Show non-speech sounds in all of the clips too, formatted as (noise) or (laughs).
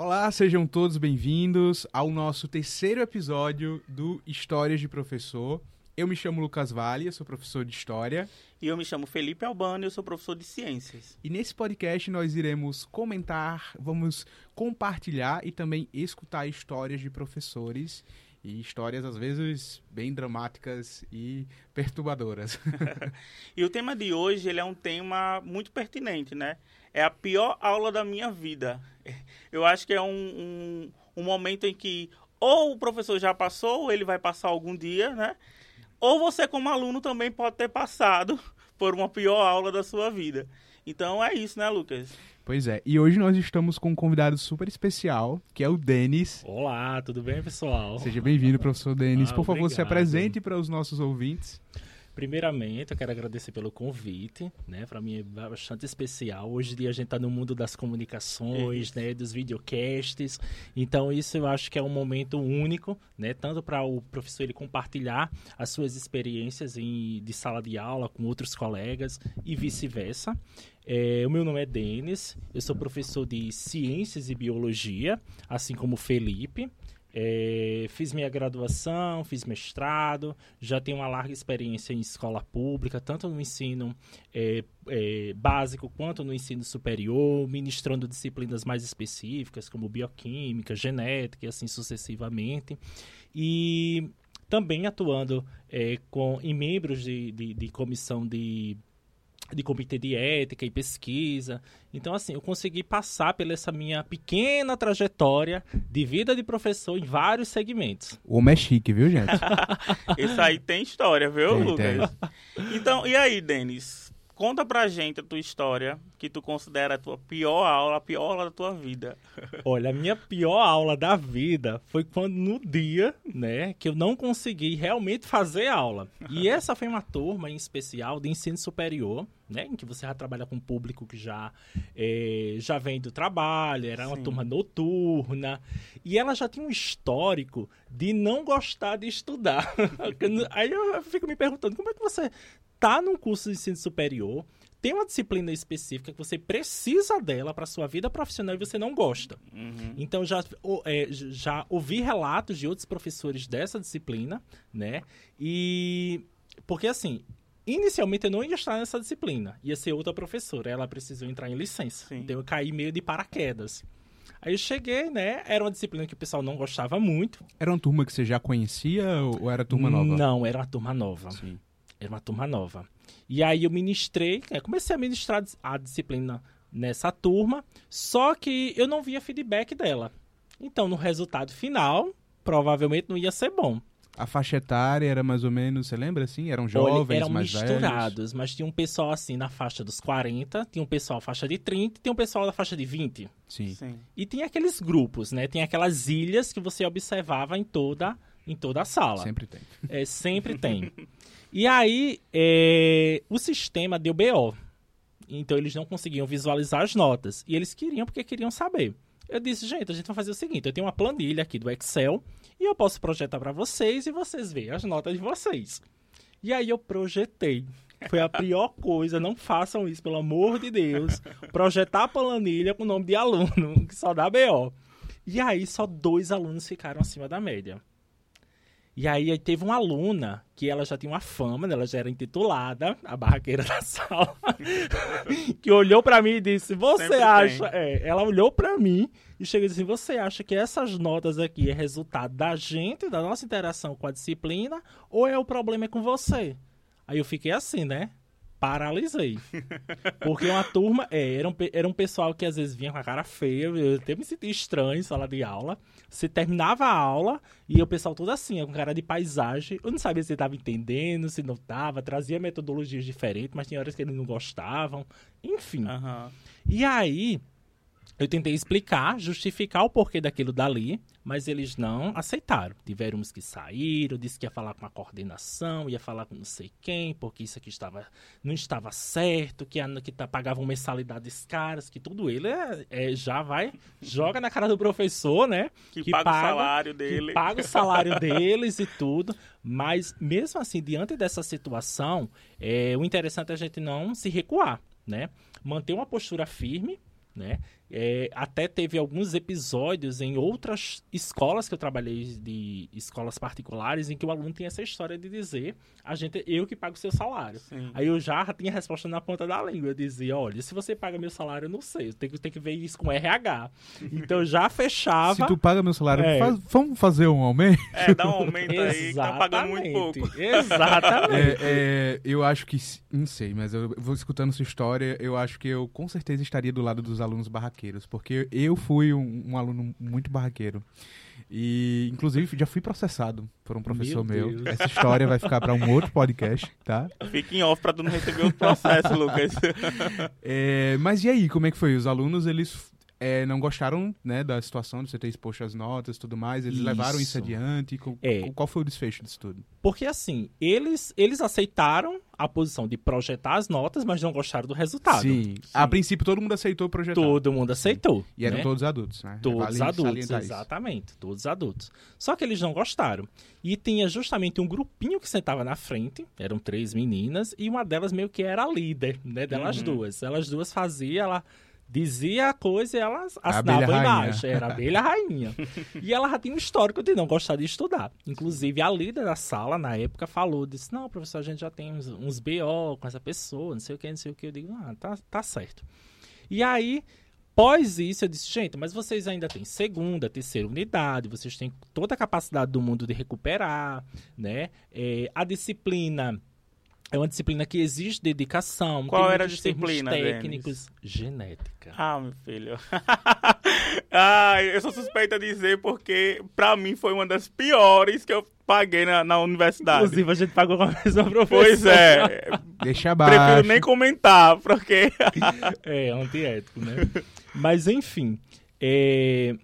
Olá, sejam todos bem-vindos ao nosso terceiro episódio do Histórias de Professor. Eu me chamo Lucas Vale, eu sou professor de História. E eu me chamo Felipe Albano, eu sou professor de Ciências. E nesse podcast nós iremos comentar, vamos compartilhar e também escutar histórias de professores e histórias às vezes bem dramáticas e perturbadoras. (laughs) e o tema de hoje ele é um tema muito pertinente, né? É a pior aula da minha vida. (laughs) Eu acho que é um, um, um momento em que ou o professor já passou, ou ele vai passar algum dia, né? Ou você, como aluno, também pode ter passado (laughs) por uma pior aula da sua vida. Então é isso, né, Lucas? Pois é, e hoje nós estamos com um convidado super especial, que é o Denis. Olá, tudo bem, pessoal? Seja bem-vindo, professor Denis. Ah, Por favor, obrigado. se apresente para os nossos ouvintes. Primeiramente, eu quero agradecer pelo convite, né? Para mim é bastante especial. Hoje em dia a gente está no mundo das comunicações, né? Dos videocasts. Então isso eu acho que é um momento único, né? Tanto para o professor ele compartilhar as suas experiências em, de sala de aula com outros colegas e vice-versa. É, o meu nome é Denis, eu sou professor de Ciências e Biologia, assim como Felipe. É, fiz minha graduação, fiz mestrado, já tenho uma larga experiência em escola pública, tanto no ensino é, é, básico quanto no ensino superior, ministrando disciplinas mais específicas, como bioquímica, genética e assim sucessivamente. E também atuando é, com, em membros de, de, de comissão de de comitê de ética e pesquisa. Então, assim, eu consegui passar pela essa minha pequena trajetória de vida de professor em vários segmentos. O homem é chique, viu, gente? (laughs) Isso aí tem história, viu, tem, Lucas? Tem. Então, e aí, Denis? Conta pra gente a tua história, que tu considera a tua pior aula, a pior aula da tua vida. (laughs) Olha, a minha pior aula da vida foi quando no dia, né, que eu não consegui realmente fazer aula. E (laughs) essa foi uma turma em especial de ensino superior, né, em que você já trabalha com um público que já, é, já vem do trabalho, era uma Sim. turma noturna, e ela já tinha um histórico de não gostar de estudar. (laughs) Aí eu fico me perguntando, como é que você tá num curso de ensino superior, tem uma disciplina específica que você precisa dela para sua vida profissional e você não gosta. Uhum. Então já, é, já ouvi relatos de outros professores dessa disciplina, né? E porque assim, inicialmente eu não ia estar nessa disciplina, ia ser outra professora, ela precisou entrar em licença. Sim. Então eu caí meio de paraquedas. Aí eu cheguei, né? Era uma disciplina que o pessoal não gostava muito. Era uma turma que você já conhecia ou era turma nova? Não, era uma turma nova. Sim. Era uma turma nova. E aí eu ministrei, é, comecei a ministrar a disciplina nessa turma, só que eu não via feedback dela. Então, no resultado final, provavelmente não ia ser bom. A faixa etária era mais ou menos, você lembra assim? Eram jovens, Olha, eram mais misturados, velhos? mas tinha um pessoal assim na faixa dos 40, tinha um pessoal na faixa de 30 e tinha um pessoal na faixa de 20. Sim. Sim. E tinha aqueles grupos, né? Tem aquelas ilhas que você observava em toda em toda a sala. Sempre tem. É, sempre tem. (laughs) E aí, é, o sistema deu BO. Então, eles não conseguiam visualizar as notas. E eles queriam porque queriam saber. Eu disse, gente, a gente vai fazer o seguinte: eu tenho uma planilha aqui do Excel e eu posso projetar para vocês e vocês veem as notas de vocês. E aí eu projetei. Foi a pior (laughs) coisa, não façam isso, pelo amor de Deus. Projetar a planilha com o nome de aluno, (laughs) que só dá BO. E aí só dois alunos ficaram acima da média. E aí teve uma aluna que ela já tinha uma fama, né? ela já era intitulada, a barraqueira da sala, (laughs) que olhou para mim e disse: "Você Sempre acha?" É, ela olhou para mim e chegou e disse: "Você acha que essas notas aqui é resultado da gente, da nossa interação com a disciplina, ou é o problema é com você?" Aí eu fiquei assim, né? Paralisei. Porque uma turma, é, era, um, era um pessoal que às vezes vinha com a cara feia, eu até me sentia estranho em sala de aula. Você terminava a aula e o pessoal todo assim, com cara de paisagem. Eu não sabia se estava entendendo, se não estava, trazia metodologias diferentes, mas tinha horas que eles não gostavam. Enfim. Uhum. E aí, eu tentei explicar, justificar o porquê daquilo dali, mas eles não aceitaram. Tiveram uns que saíram, disse que ia falar com a coordenação, ia falar com não sei quem, porque isso aqui estava, não estava certo, que, a, que tá, pagavam mensalidades caras, que tudo ele é, é, já vai, joga na cara do professor, né? Que, que paga, paga, o salário dele. paga o salário (laughs) deles e tudo. Mas, mesmo assim, diante dessa situação, é, o interessante é a gente não se recuar, né? Manter uma postura firme, né? É, até teve alguns episódios em outras escolas que eu trabalhei, de escolas particulares, em que o aluno tem essa história de dizer, a gente, eu que pago o seu salário. Sim. Aí eu já tinha a resposta na ponta da língua. Eu dizia, olha, se você paga meu salário, eu não sei. Eu tenho, que- tenho que ver isso com RH. Então eu já (laughs) fechava. Se tu paga meu salário, É. faz- vamos fazer um aumento? É, dá um aumento aí, que tá pagando muito pouco. Exatamente. (laughs) É, é, eu acho que. Não sei, mas eu vou escutando sua história. Eu acho que eu com certeza estaria do lado dos alunos barraqueiros. Porque eu fui um, um aluno muito barraqueiro. E, inclusive, já fui processado por um professor Meu meu. Essa história vai ficar para um outro podcast, tá? Fica em off pra tu não receber outro processo, Lucas. (laughs) É, mas e aí, como é que foi? Os alunos, eles é, não gostaram né, da situação de você ter exposto as notas e tudo mais? Eles levaram isso Isso. adiante? É. Qual foi o desfecho disso tudo? Porque assim, eles, eles aceitaram a posição de projetar as notas, mas não gostaram do resultado. Sim. A princípio, todo mundo aceitou projetar. Todo mundo aceitou. E eram né? todos adultos, né? Todos Vale adultos, salientar isso. exatamente. Todos adultos. Só que eles não gostaram. E tinha justamente um grupinho que sentava na frente, eram três meninas, e uma delas meio que era a líder, né? Delas Uhum. duas. Elas duas faziam, ela dizia a coisa e A assinavam abelha rainha. embaixo. Era a abelha rainha. (laughs) e ela já tinha um histórico de não gostar de estudar. Inclusive, a líder da sala, na época, falou, disse, não, professor, a gente já tem uns, uns BO com essa pessoa, não sei o que, não sei o que. Eu digo, ah, tá, tá certo. E aí, Após isso, eu disse, gente, mas vocês ainda têm segunda, terceira unidade, vocês têm toda a capacidade do mundo de recuperar, né? É, a disciplina é uma disciplina que exige dedicação. Qual tem era a disciplina, técnicos? Genética. Ah, meu filho. (laughs) ah, eu sou suspeita a dizer porque, pra mim, foi uma das piores que eu paguei na, na universidade. Inclusive, a gente pagou com a mesma professora. Pois é. Deixa abaixo. Prefiro nem comentar, porque. (laughs) É, antiético, né? Mas, enfim. é,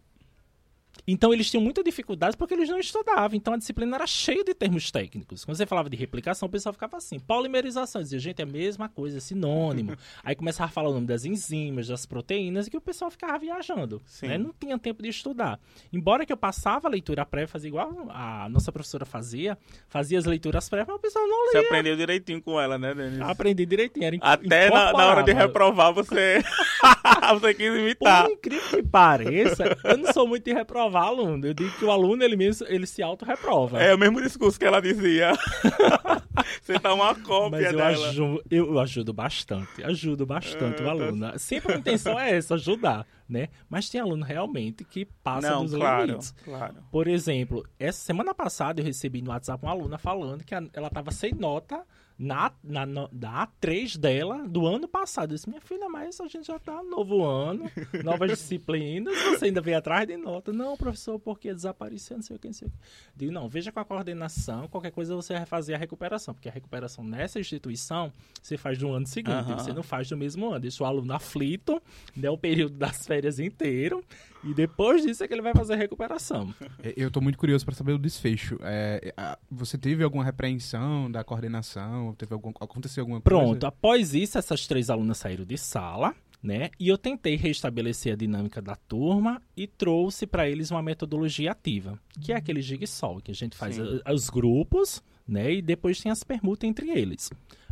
Então, eles tinham muita dificuldade porque eles não estudavam. Então, a disciplina era cheia de termos técnicos. Quando você falava de replicação, o pessoal ficava assim. Polimerização. Dizia, gente, é a mesma coisa, é sinônimo. (laughs) Aí começava a falar o nome das enzimas, das proteínas, e que o pessoal ficava viajando. Né? Não tinha tempo de estudar. Embora que eu passava a leitura prévia, fazia igual a nossa professora fazia, fazia as leituras prévias, mas o pessoal não Você lia. aprendeu direitinho com ela, né, Denis? Aprendi direitinho. Era Até na, na hora de reprovar, você. (laughs) você quis imitar. Por incrível que pareça, eu não sou muito de reprovar aluno. Eu digo que o aluno, ele mesmo, ele se auto-reprova. É o mesmo discurso que ela dizia. (laughs) você tá uma cópia Mas eu dela. ajudo, eu ajudo bastante, ajudo bastante Ah, o aluno. Sempre a intenção é essa, ajudar, né? Mas tem aluno realmente que passa Não, dos claro, limites. claro. Por exemplo, essa semana passada eu recebi no WhatsApp uma aluna falando que ela estava sem nota na, na, da A3 dela do ano passado. Eu disse, minha filha, mas a gente já tá no novo ano, novas (laughs) disciplinas, você ainda veio atrás de nota. Não, professor, porque desapareceu, não sei o que, não sei o que. Digo, não, veja com a coordenação, qualquer coisa você vai fazer a recuperação, porque a recuperação nessa instituição você faz do ano seguinte, Aham. você não faz do mesmo ano. Deixa o aluno aflito, né, o período das férias inteiro, e depois disso é que ele vai fazer a recuperação. É, Eu tô muito curioso para saber o desfecho. É, a- você teve alguma repreensão da coordenação? Teve algum, aconteceu alguma Pronto, coisa? após isso, essas três alunas saíram de sala, né? E eu tentei restabelecer a dinâmica da turma e trouxe para eles uma metodologia ativa, que é aquele jigsaw, que a gente faz a- os grupos, né? E depois tem as permutas entre eles.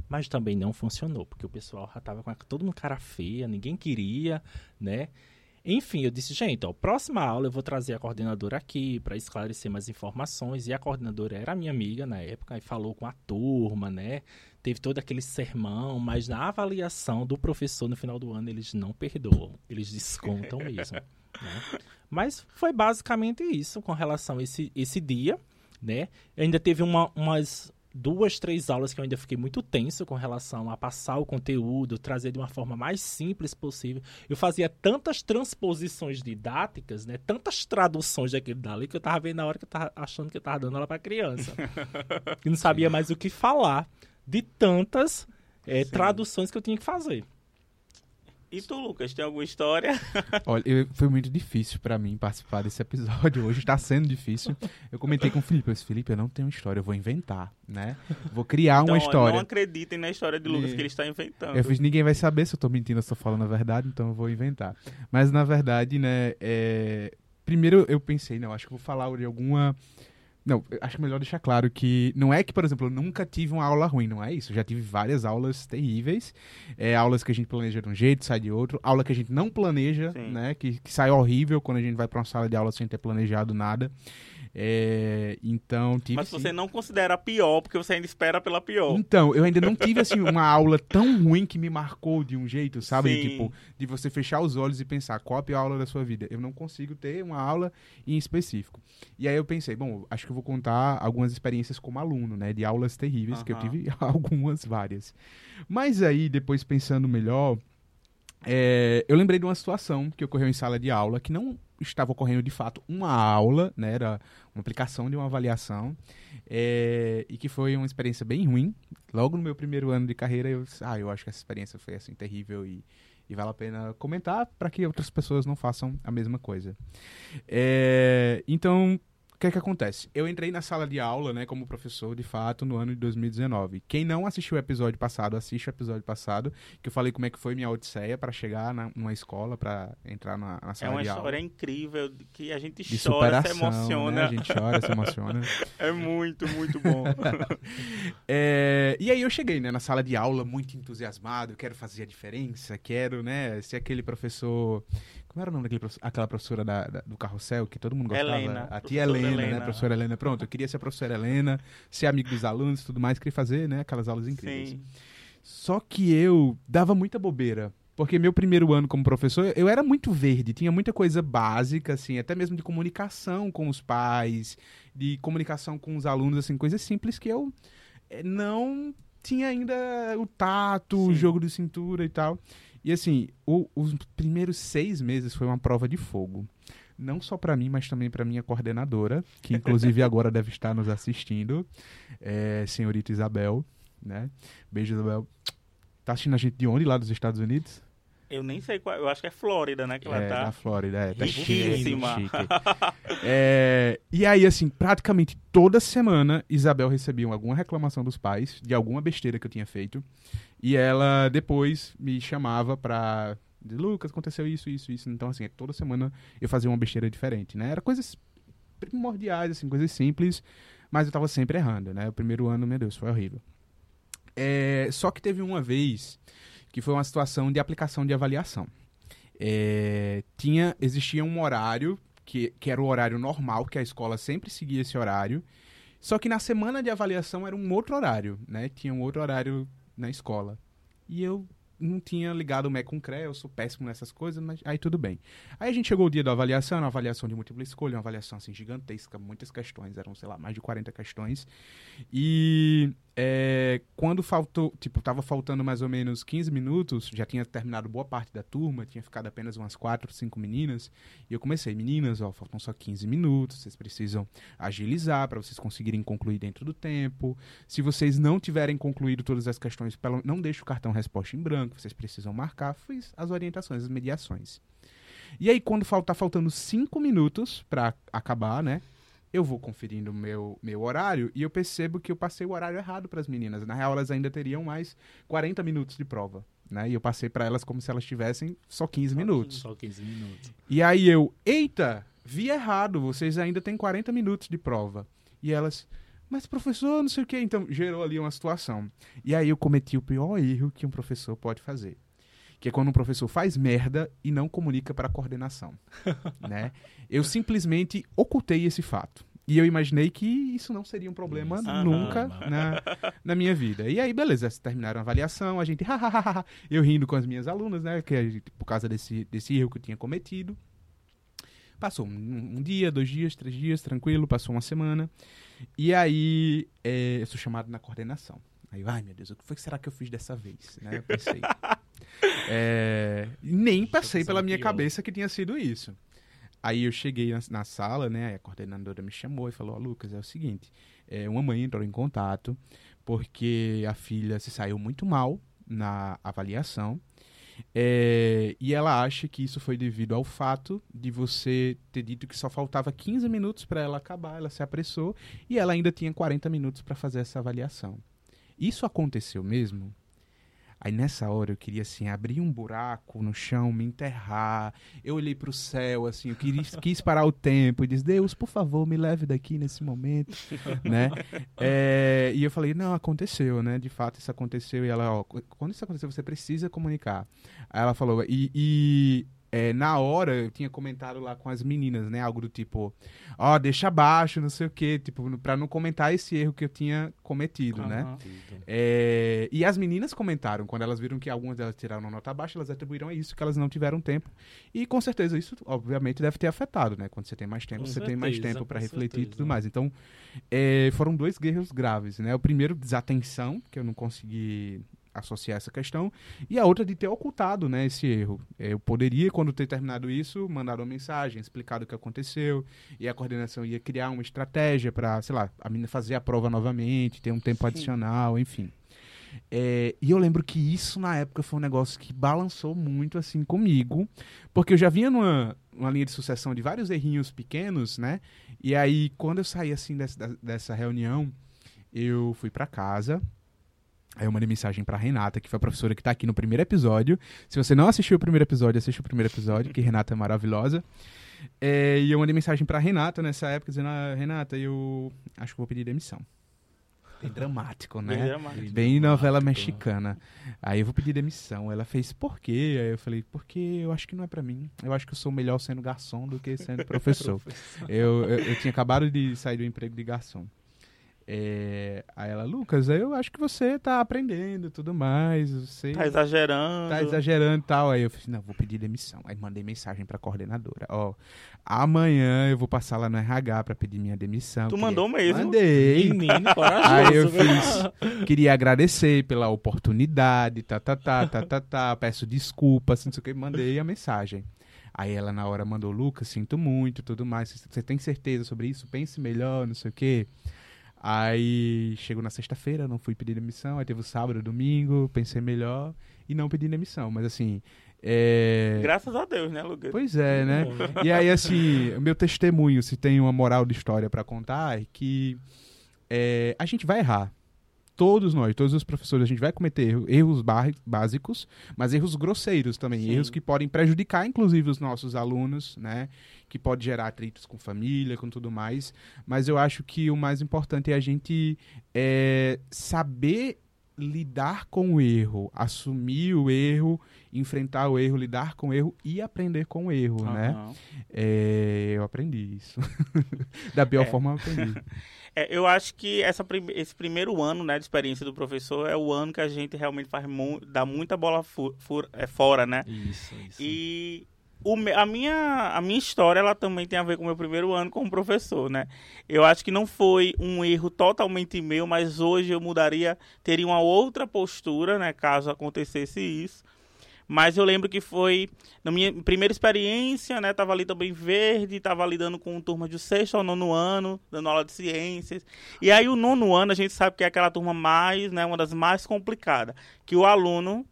Mas também não funcionou, porque o pessoal já tava com a- todo mundo cara feia, ninguém queria, né? Enfim, eu disse, gente, ó, próxima aula eu vou trazer a coordenadora aqui para esclarecer mais informações. E a coordenadora era minha amiga na época e falou com a turma, né? Teve todo aquele sermão, mas na avaliação do professor no final do ano eles não perdoam, eles descontam (laughs) mesmo. né? Mas foi basicamente isso com relação a esse, esse dia, né? Ainda teve uma, umas duas, três aulas que eu ainda fiquei muito tenso com relação a passar o conteúdo, trazer de uma forma mais simples possível. Eu fazia tantas transposições didáticas, né? Tantas traduções daquele dali que eu tava vendo na hora que eu tava achando que eu tava dando ela pra criança. (laughs) e não sabia mais o que falar de tantas Sim. traduções que eu tinha que fazer. E tu, Lucas, tem alguma história? (laughs) Olha, eu- foi muito difícil para mim participar desse episódio. Hoje tá sendo difícil. Eu comentei com o Felipe, eu disse, Felipe, eu não tenho história, eu vou inventar, né? Vou criar Então, uma história. Não acreditem na história de Lucas E- que ele está inventando. Eu fiz, ninguém vai saber se eu tô mentindo ou se eu falando a verdade, então eu vou inventar. Mas na verdade, né, é, primeiro eu pensei, não, acho que eu vou falar de alguma Não, acho melhor deixar claro que não é que, por exemplo, eu nunca tive uma aula ruim, não é isso. Eu já tive várias aulas terríveis. É, aulas que a gente planeja de um jeito, sai de outro. Aula que a gente não planeja, Sim. né? Que, que sai horrível quando a gente vai pra uma sala de aula sem ter planejado nada. É, então, tive. Mas sim. você não considera a pior, porque você ainda espera pela pior. Então, eu ainda não tive assim uma aula tão ruim que me marcou de um jeito, sabe? Sim. Tipo, de você fechar os olhos e pensar qual a pior aula da sua vida. Eu não consigo ter uma aula em específico. E aí eu pensei, bom, acho que eu vou contar algumas experiências como aluno, né? De aulas terríveis, que eu tive (laughs) algumas, várias. Mas aí, depois pensando melhor, é, eu lembrei de uma situação que ocorreu em sala de aula, que não estava ocorrendo de fato uma aula, né? Era uma aplicação de uma avaliação, é, e que foi uma experiência bem ruim. Logo no meu primeiro ano de carreira, eu, ah, eu acho que essa experiência foi assim terrível e, e vale a pena comentar para que outras pessoas não façam a mesma coisa. É, então, que é que acontece? Eu entrei na sala de aula, né, como professor, de fato, no ano de 2019. Quem não assistiu o episódio passado, assiste o episódio passado, que eu falei como é que foi minha odisseia para chegar na, numa escola, para entrar na, na É sala uma de aula. história incrível de que a gente De chora, se superação, né? emociona. A gente chora, se emociona. (laughs) É muito, muito bom. (laughs) É, e aí eu cheguei, né, na sala de aula muito entusiasmado, quero fazer a diferença, quero, né, ser aquele professor... Como era o nome daquele professor, aquela professora da, da- do carrossel que todo mundo gostava? Helena, A tia professora Helena, né, Helena. professora Helena. Pronto, eu queria ser a professora Helena, ser amigo dos alunos e tudo mais, queria fazer, né, aquelas aulas incríveis. Sim. Só que eu dava muita bobeira. Porque meu primeiro ano como professor, eu era muito verde, tinha muita coisa básica, assim, até mesmo de comunicação com os pais, de comunicação com os alunos, assim, coisas simples que eu eh, não tinha ainda o tato, o Sim. jogo de cintura e tal. E assim, o- os primeiros seis meses foi uma prova de fogo. Não só pra mim, mas também pra minha coordenadora, que inclusive (laughs) agora deve estar nos assistindo, é, senhorita Isabel, né? Beijo, Isabel. Tá assistindo a gente de onde? Lá dos Estados Unidos? Eu nem sei qual. Eu acho que é Flórida, né? Que ela é, tá. da Flórida, é. Tá Riquíssima. chique. (laughs) É, e aí, assim, praticamente toda semana, Isabel recebia alguma reclamação dos pais de alguma besteira que eu tinha feito. E ela depois me chamava pra. Lucas, aconteceu isso, isso, isso. Então, assim, toda semana eu fazia uma besteira diferente, né? Era coisas primordiais, assim, coisas simples, mas eu tava sempre errando, né? O primeiro ano, meu Deus, foi horrível. É, só que teve uma vez que foi uma situação de aplicação de avaliação. É, tinha, existia um horário que, que era o horário normal, que a escola sempre seguia esse horário. Só que na semana de avaliação era um outro horário, né? Tinha um outro horário na escola. E eu não tinha ligado o MEC com o CREA, eu sou péssimo nessas coisas, mas aí tudo bem. Aí a gente chegou o dia da avaliação, uma avaliação de múltipla escolha, uma avaliação assim gigantesca, muitas questões, eram, sei lá, mais de 40 questões. E é, quando faltou, tipo, tava faltando mais ou menos 15 minutos, já tinha terminado boa parte da turma, tinha ficado apenas umas 4, 5 meninas, e eu comecei, meninas, ó, faltam só 15 minutos, vocês precisam agilizar para vocês conseguirem concluir dentro do tempo. Se vocês não tiverem concluído todas as questões, não deixe o cartão resposta em branco, vocês precisam marcar. Fiz as orientações, as mediações. E aí, quando fal- tá faltando 5 minutos para acabar, né? Eu vou conferindo o meu, meu horário e eu percebo que eu passei o horário errado para as meninas. Na real, elas ainda teriam mais 40 minutos de prova. Né? E eu passei para elas como se elas tivessem só 15 minutos. Só 15 minutos. E aí eu, eita, vi errado, vocês ainda têm 40 minutos de prova. E elas, mas professor, não sei o que. Então gerou ali uma situação. E aí eu cometi o pior erro que um professor pode fazer. Que é quando um professor faz merda e não comunica para a coordenação. (laughs) né? Eu simplesmente ocultei esse fato. E eu imaginei que isso não seria um problema nunca Aham. na, na minha vida. E aí, beleza, terminaram a avaliação, a gente, (laughs) eu rindo com as minhas alunas, né, que gente- por causa desse, desse erro que eu tinha cometido. Passou um, um dia, dois dias, três dias, tranquilo, passou uma semana. E aí, é, eu sou chamado na coordenação. Aí, eu, ai meu Deus, o que foi que será que eu fiz dessa vez? Né, eu pensei. (laughs) É, nem passei pela minha cabeça que tinha sido isso. Aí eu cheguei na, na sala, né? A coordenadora me chamou e falou: Ó, Lucas, é o seguinte: é, uma mãe entrou em contato porque a filha se saiu muito mal na avaliação. é, e ela acha que isso foi devido ao fato de você ter dito que só faltava 15 minutos para ela acabar, ela se apressou e ela ainda tinha 40 minutos para fazer essa avaliação. Isso aconteceu mesmo? Aí nessa hora eu queria assim abrir um buraco no chão, me enterrar. Eu olhei pro céu assim, eu quis, (laughs) quis parar o tempo e disse: "Deus, por favor, me leve daqui nesse momento", (laughs) né? É, e eu falei: "Não, aconteceu, né? De fato isso aconteceu". E ela, ó, quando isso aconteceu, você precisa comunicar. Aí ela falou: "E, e é, na hora eu tinha comentado lá com as meninas, né? Algo do tipo, ó, oh, deixa abaixo, não sei o quê, tipo, pra não comentar esse erro que eu tinha cometido, uhum. né? É, e as meninas comentaram, quando elas viram que algumas delas tiraram nota baixa, elas atribuíram a isso, que elas não tiveram tempo. E com certeza isso, obviamente, deve ter afetado, né? Quando você tem mais tempo, com você certeza, tem mais tempo para refletir certeza. e tudo mais. Então, é, foram dois guerreiros graves, né? O primeiro, desatenção, que eu não consegui associar essa questão, e a outra de ter ocultado né, esse erro. Eu poderia, quando ter terminado isso, mandar uma mensagem, explicar o que aconteceu, e a coordenação ia criar uma estratégia para, sei lá, a menina fazer a prova novamente, ter um tempo Sim. adicional, enfim. É, e eu lembro que isso na época foi um negócio que balançou muito assim comigo, porque eu já vinha numa, numa linha de sucessão de vários errinhos pequenos, né? E aí, quando eu saí assim dessa, dessa reunião, eu fui para casa, Aí eu mandei mensagem pra Renata, que foi a professora que tá aqui no primeiro episódio. Se você não assistiu o primeiro episódio, assiste o primeiro episódio, que Renata é maravilhosa. É, e eu mandei mensagem pra Renata nessa época, dizendo: ah, Renata, eu acho que vou pedir demissão. Bem dramático, né? Bem, dramático. Bem novela mexicana. Aí eu vou pedir demissão. Ela fez, por quê? Aí eu falei, porque eu acho que não é para mim. Eu acho que eu sou melhor sendo garçom do que sendo (laughs) professor. eu, eu, eu tinha acabado de sair do emprego de garçom. É, aí ela, Lucas, eu acho que você tá aprendendo tudo mais. Você tá exagerando. Tá exagerando e tal. Aí eu falei, não, vou pedir demissão. Aí mandei mensagem pra coordenadora. Ó, amanhã eu vou passar lá no RH pra pedir minha demissão. Tu mandou mesmo? Mandei. Menino, corajoso. Aí eu fiz, queria agradecer pela oportunidade, tá, tá, tá, tá, tá, tá. Peço desculpas, não sei o que. Mandei a mensagem. Aí ela na hora mandou, Lucas, sinto muito, tudo mais. Você tem certeza sobre isso? Pense melhor, não sei o quê. Aí chegou na sexta-feira, não fui pedir demissão, aí teve o sábado, domingo, pensei melhor e não pedi demissão. Mas assim. É... Graças a Deus, né, Lucas? Pois é, né? e aí, assim, meu testemunho, se tem uma moral de história para contar, é que é, a gente vai errar todos nós, todos os professores, a gente vai cometer erros básicos, mas erros grosseiros também, Sim. erros que podem prejudicar, inclusive, os nossos alunos, né? Que pode gerar atritos com família, com tudo mais. Mas eu acho que o mais importante é a gente é, saber lidar com o erro, assumir o erro, enfrentar o erro, lidar com o erro e aprender com o erro, uhum. né? É, eu aprendi isso. (laughs) da pior é. forma eu aprendi. (laughs) É, eu acho que essa, esse primeiro ano né, de experiência do professor é o ano que a gente realmente faz mu dá muita bola fu é, fora, né? Isso, isso. E o, a, minha, a minha história ela também tem a ver com o meu primeiro ano como professor, né? Eu acho que não foi um erro totalmente meu, mas hoje eu mudaria, teria uma outra postura, né? Caso acontecesse isso. Mas eu lembro que foi na minha primeira experiência, né? Tava ali também verde, tava lidando com turma de sexto ao nono ano, dando aula de ciências. E aí o nono ano a gente sabe que é aquela turma mais, né? Uma das mais complicadas. Que o aluno,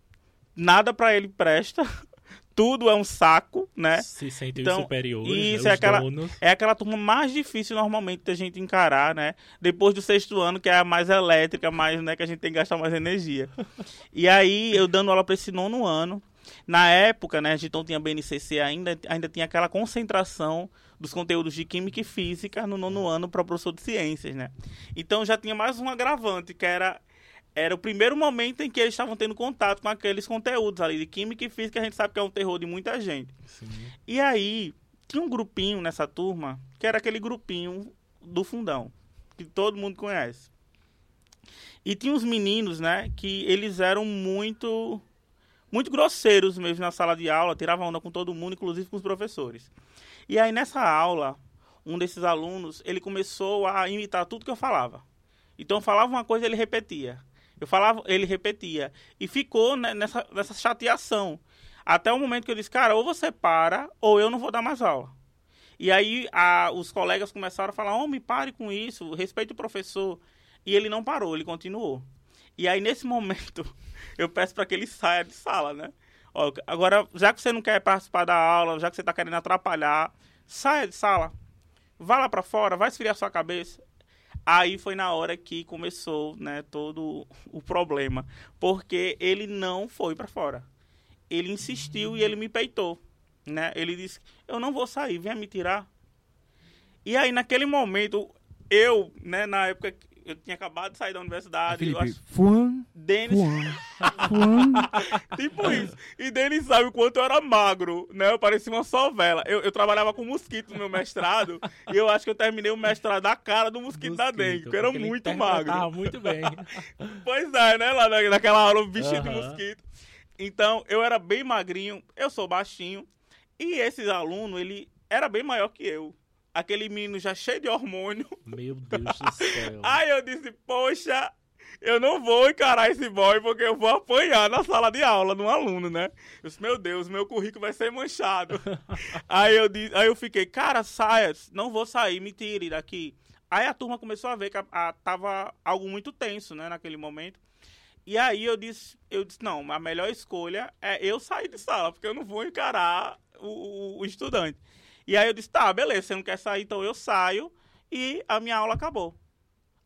nada para ele presta. (laughs) tudo é um saco, né? Se sentem então, superiores, né? isso né? é aquela donos. é aquela turma mais difícil normalmente da gente encarar, né? Depois do sexto ano, que é a mais elétrica, mais, né, que a gente tem que gastar mais energia. (laughs) e aí eu dando aula para esse nono ano, na época, né, a gente não tinha BNCC ainda, ainda tinha aquela concentração dos conteúdos de Química e Física no nono ano para professor de Ciências, né? Então já tinha mais um agravante, que era era o primeiro momento em que eles estavam tendo contato com aqueles conteúdos ali de Química e Física, a gente sabe que é um terror de muita gente. Sim. E aí, tinha um grupinho nessa turma, que era aquele grupinho do fundão, que todo mundo conhece. E tinha uns meninos, né, que eles eram muito muito grosseiros mesmo na sala de aula, tiravam onda com todo mundo, inclusive com os professores. E aí nessa aula, um desses alunos, ele começou a imitar tudo que eu falava. Então eu falava uma coisa, ele repetia. Eu falava, ele repetia. E ficou né, nessa, nessa chateação. Até o momento que eu disse, cara, ou você para, ou eu não vou dar mais aula. E aí a, os colegas começaram a falar, homem, pare com isso, respeite o professor. E ele não parou, ele continuou. E aí, nesse momento, (laughs) eu peço para que ele saia de sala, né? Ó, agora, já que você não quer participar da aula, já que você está querendo atrapalhar, saia de sala. Vá lá para fora, vai esfriar sua cabeça. Aí foi na hora que começou, né, todo o problema, porque ele não foi para fora. Ele insistiu e ele me peitou, né? Ele disse: "Eu não vou sair, venha me tirar". E aí naquele momento eu, né, na época eu tinha acabado de sair da universidade, Felipe, eu acho Fuan, Denis Fuan, Fuan. (laughs) Tipo isso. E Denis sabe o quanto eu era magro, né? Eu parecia uma sovela. Eu, eu trabalhava com mosquito no meu mestrado e eu acho que eu terminei o mestrado da cara do mosquito, da dengue, porque eu era muito magro. interpretava muito bem. (laughs) Pois é, né? Lá na- naquela aula, vestido de Aham. mosquito. Então, eu era bem magrinho, eu sou baixinho. E esse aluno, ele era bem maior que eu. Aquele menino já cheio de hormônio. Meu Deus do céu. Aí eu disse, poxa, eu não vou encarar esse boy porque eu vou apanhar na sala de aula de um aluno, né? Eu disse, meu Deus, meu currículo vai ser manchado. (laughs) aí, eu disse, aí eu fiquei, cara, saia, não vou sair, me tire daqui. Aí a turma começou a ver que a, a- tava algo muito tenso, né, naquele momento. E aí eu disse, eu disse, não, a melhor escolha é eu sair de sala, porque eu não vou encarar o, o- o estudante. E aí eu disse, tá, beleza, você não quer sair, então eu saio e a minha aula acabou.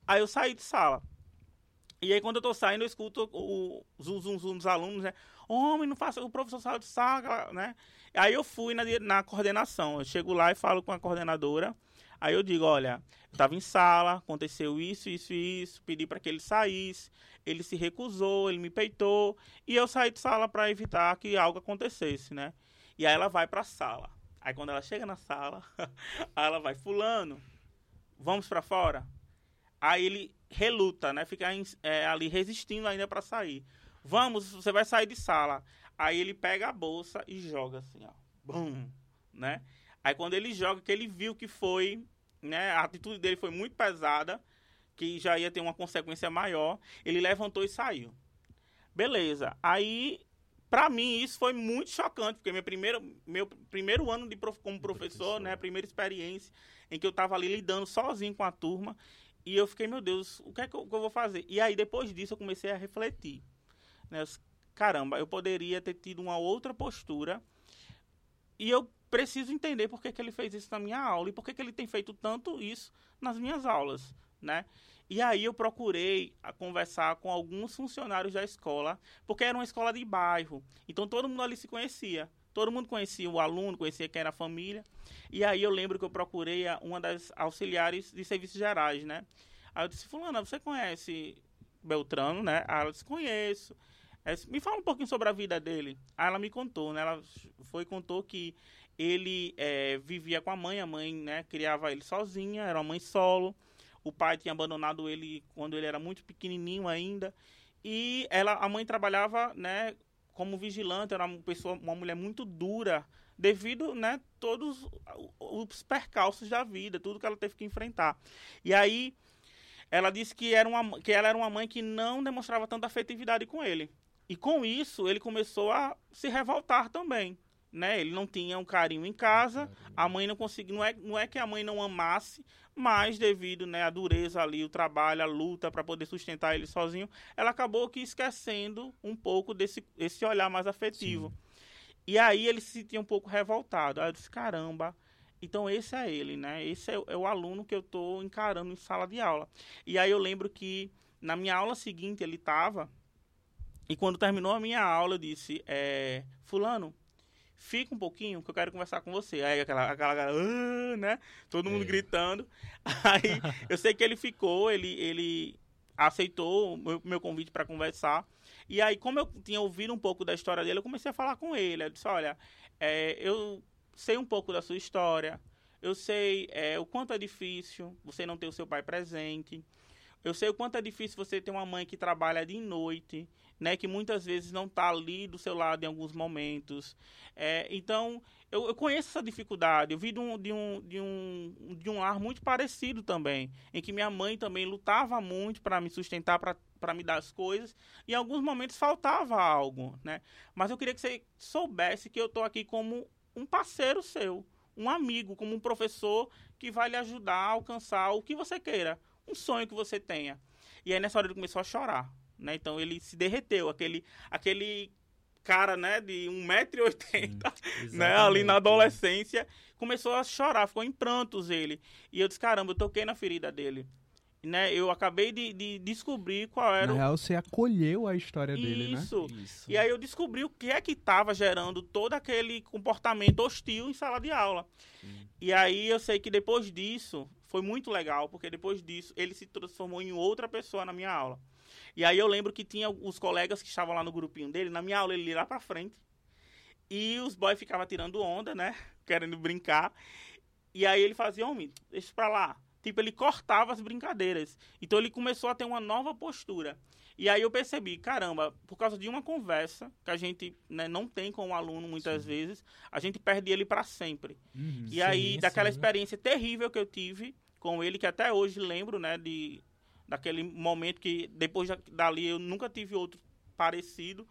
Aí eu saí de sala. E aí quando eu tô saindo, eu escuto o zum, zum, zum dos alunos, né? Homem, não faça, o professor saiu de sala, né? Aí eu fui na, na coordenação. Eu chego lá e falo com a coordenadora. Aí eu digo, olha, eu tava em sala, aconteceu isso, isso e isso, pedi para que ele saísse, ele se recusou, ele me peitou, e eu saí de sala para evitar que algo acontecesse, né? E aí ela vai pra sala. Aí quando ela chega na sala, (laughs) aí ela vai, fulano, vamos para fora? Aí ele reluta, né? Fica é, ali resistindo ainda para sair. Vamos, você vai sair de sala. Aí ele pega a bolsa e joga assim, ó. Bum, né? Aí quando ele joga, que ele viu que foi, né? A atitude dele foi muito pesada, que já ia ter uma consequência maior. Ele levantou e saiu. Beleza. Aí, pra mim, isso foi muito chocante, porque meu primeiro, meu primeiro ano de prof- como professor, professor. né? Primeira experiência em que eu tava ali lidando sozinho com a turma. E eu fiquei, meu Deus, o que é que eu, que eu vou fazer? E aí, depois disso, eu comecei a refletir. Né? Eu Caramba, eu poderia ter tido uma outra postura. E eu preciso entender por que, que ele fez isso na minha aula e por que, que ele tem feito tanto isso nas minhas aulas, né? E aí eu procurei conversar com alguns funcionários da escola, porque era uma escola de bairro. Então todo mundo ali se conhecia. Todo mundo conhecia o aluno, conhecia quem era a família. E aí eu lembro que eu procurei uma das auxiliares de serviços gerais, né? Aí eu disse, fulana, você conhece Beltrano, né? Aí ela disse, conheço. Disse, me fala um pouquinho sobre a vida dele. Aí ela me contou, né? Ela foi e contou que ele eh, vivia com a mãe, a mãe, né, criava ele sozinha, era uma mãe solo. O pai tinha abandonado ele quando ele era muito pequenininho ainda. E ela, a mãe trabalhava, né, como vigilante, era uma pessoa, uma mulher muito dura, devido, né, todos os percalços da vida, tudo que ela teve que enfrentar. E aí ela disse que era uma que ela era uma mãe que não demonstrava tanta afetividade com ele. E com isso, ele começou a se revoltar também, né? Ele não tinha um carinho em casa, a mãe não conseguia, não é, não é que a mãe não amasse, mas devido, né, à dureza ali, o trabalho, a luta para poder sustentar ele sozinho, ela acabou que esquecendo um pouco desse esse olhar mais afetivo. E aí ele se sentia um pouco revoltado. Aí eu disse, caramba, então esse é ele, né? Esse é, o- é o aluno que eu estou encarando em sala de aula. E aí eu lembro que na minha aula seguinte ele estava, e quando terminou a minha aula eu disse, é, fulano, fica um pouquinho que eu quero conversar com você. Aí aquela, aquela "Ah", né? Todo mundo É. gritando. (laughs) Aí eu sei que ele ficou, ele, ele aceitou o meu, meu convite para conversar. E aí, como eu tinha ouvido um pouco da história dele, eu comecei a falar com ele. Eu disse, olha, é, eu sei um pouco da sua história, eu sei é, o quanto é difícil você não ter o seu pai presente, eu sei o quanto é difícil você ter uma mãe que trabalha de noite, né, que muitas vezes não está ali do seu lado em alguns momentos. É, então, eu, eu conheço essa dificuldade. Eu vi de um, de, um, de, um, de um muito parecido também, em que minha mãe também lutava muito para me sustentar, para me dar as coisas, e em alguns momentos faltava algo, né? Mas eu queria que você soubesse que eu estou aqui como um parceiro seu, um amigo, como um professor que vai lhe ajudar a alcançar o que você queira, um sonho que você tenha. E aí nessa hora ele começou a chorar, né? Então ele se derreteu, aquele aquele cara, né, de 1,80m, (laughs) né, ali na adolescência, começou a chorar, ficou em prantos ele. E eu disse, caramba, eu toquei na ferida dele. né, eu acabei de, de descobrir qual era Na o real, você acolheu a história dele, né? isso. Isso. E aí eu descobri o que é que estava gerando todo aquele comportamento hostil em sala de aula. E aí eu sei que depois disso foi muito legal, porque depois disso ele se transformou em outra pessoa na minha aula. E aí eu lembro que tinha os colegas que estavam lá no grupinho dele, na minha aula ele ia lá pra frente. E os boys ficavam tirando onda, né? (laughs) Querendo brincar. E aí ele fazia, homem, deixa pra lá. Tipo, ele cortava as brincadeiras. Então ele começou a ter uma nova postura. E aí eu percebi, caramba, por causa de uma conversa que a gente né, não tem com o aluno muitas vezes, a gente perde ele para sempre. Uhum. E aí, Sim, daquela sim. experiência terrível que eu tive com ele, que até hoje lembro, né, de daquele momento que depois da- dali eu nunca tive outro parecido,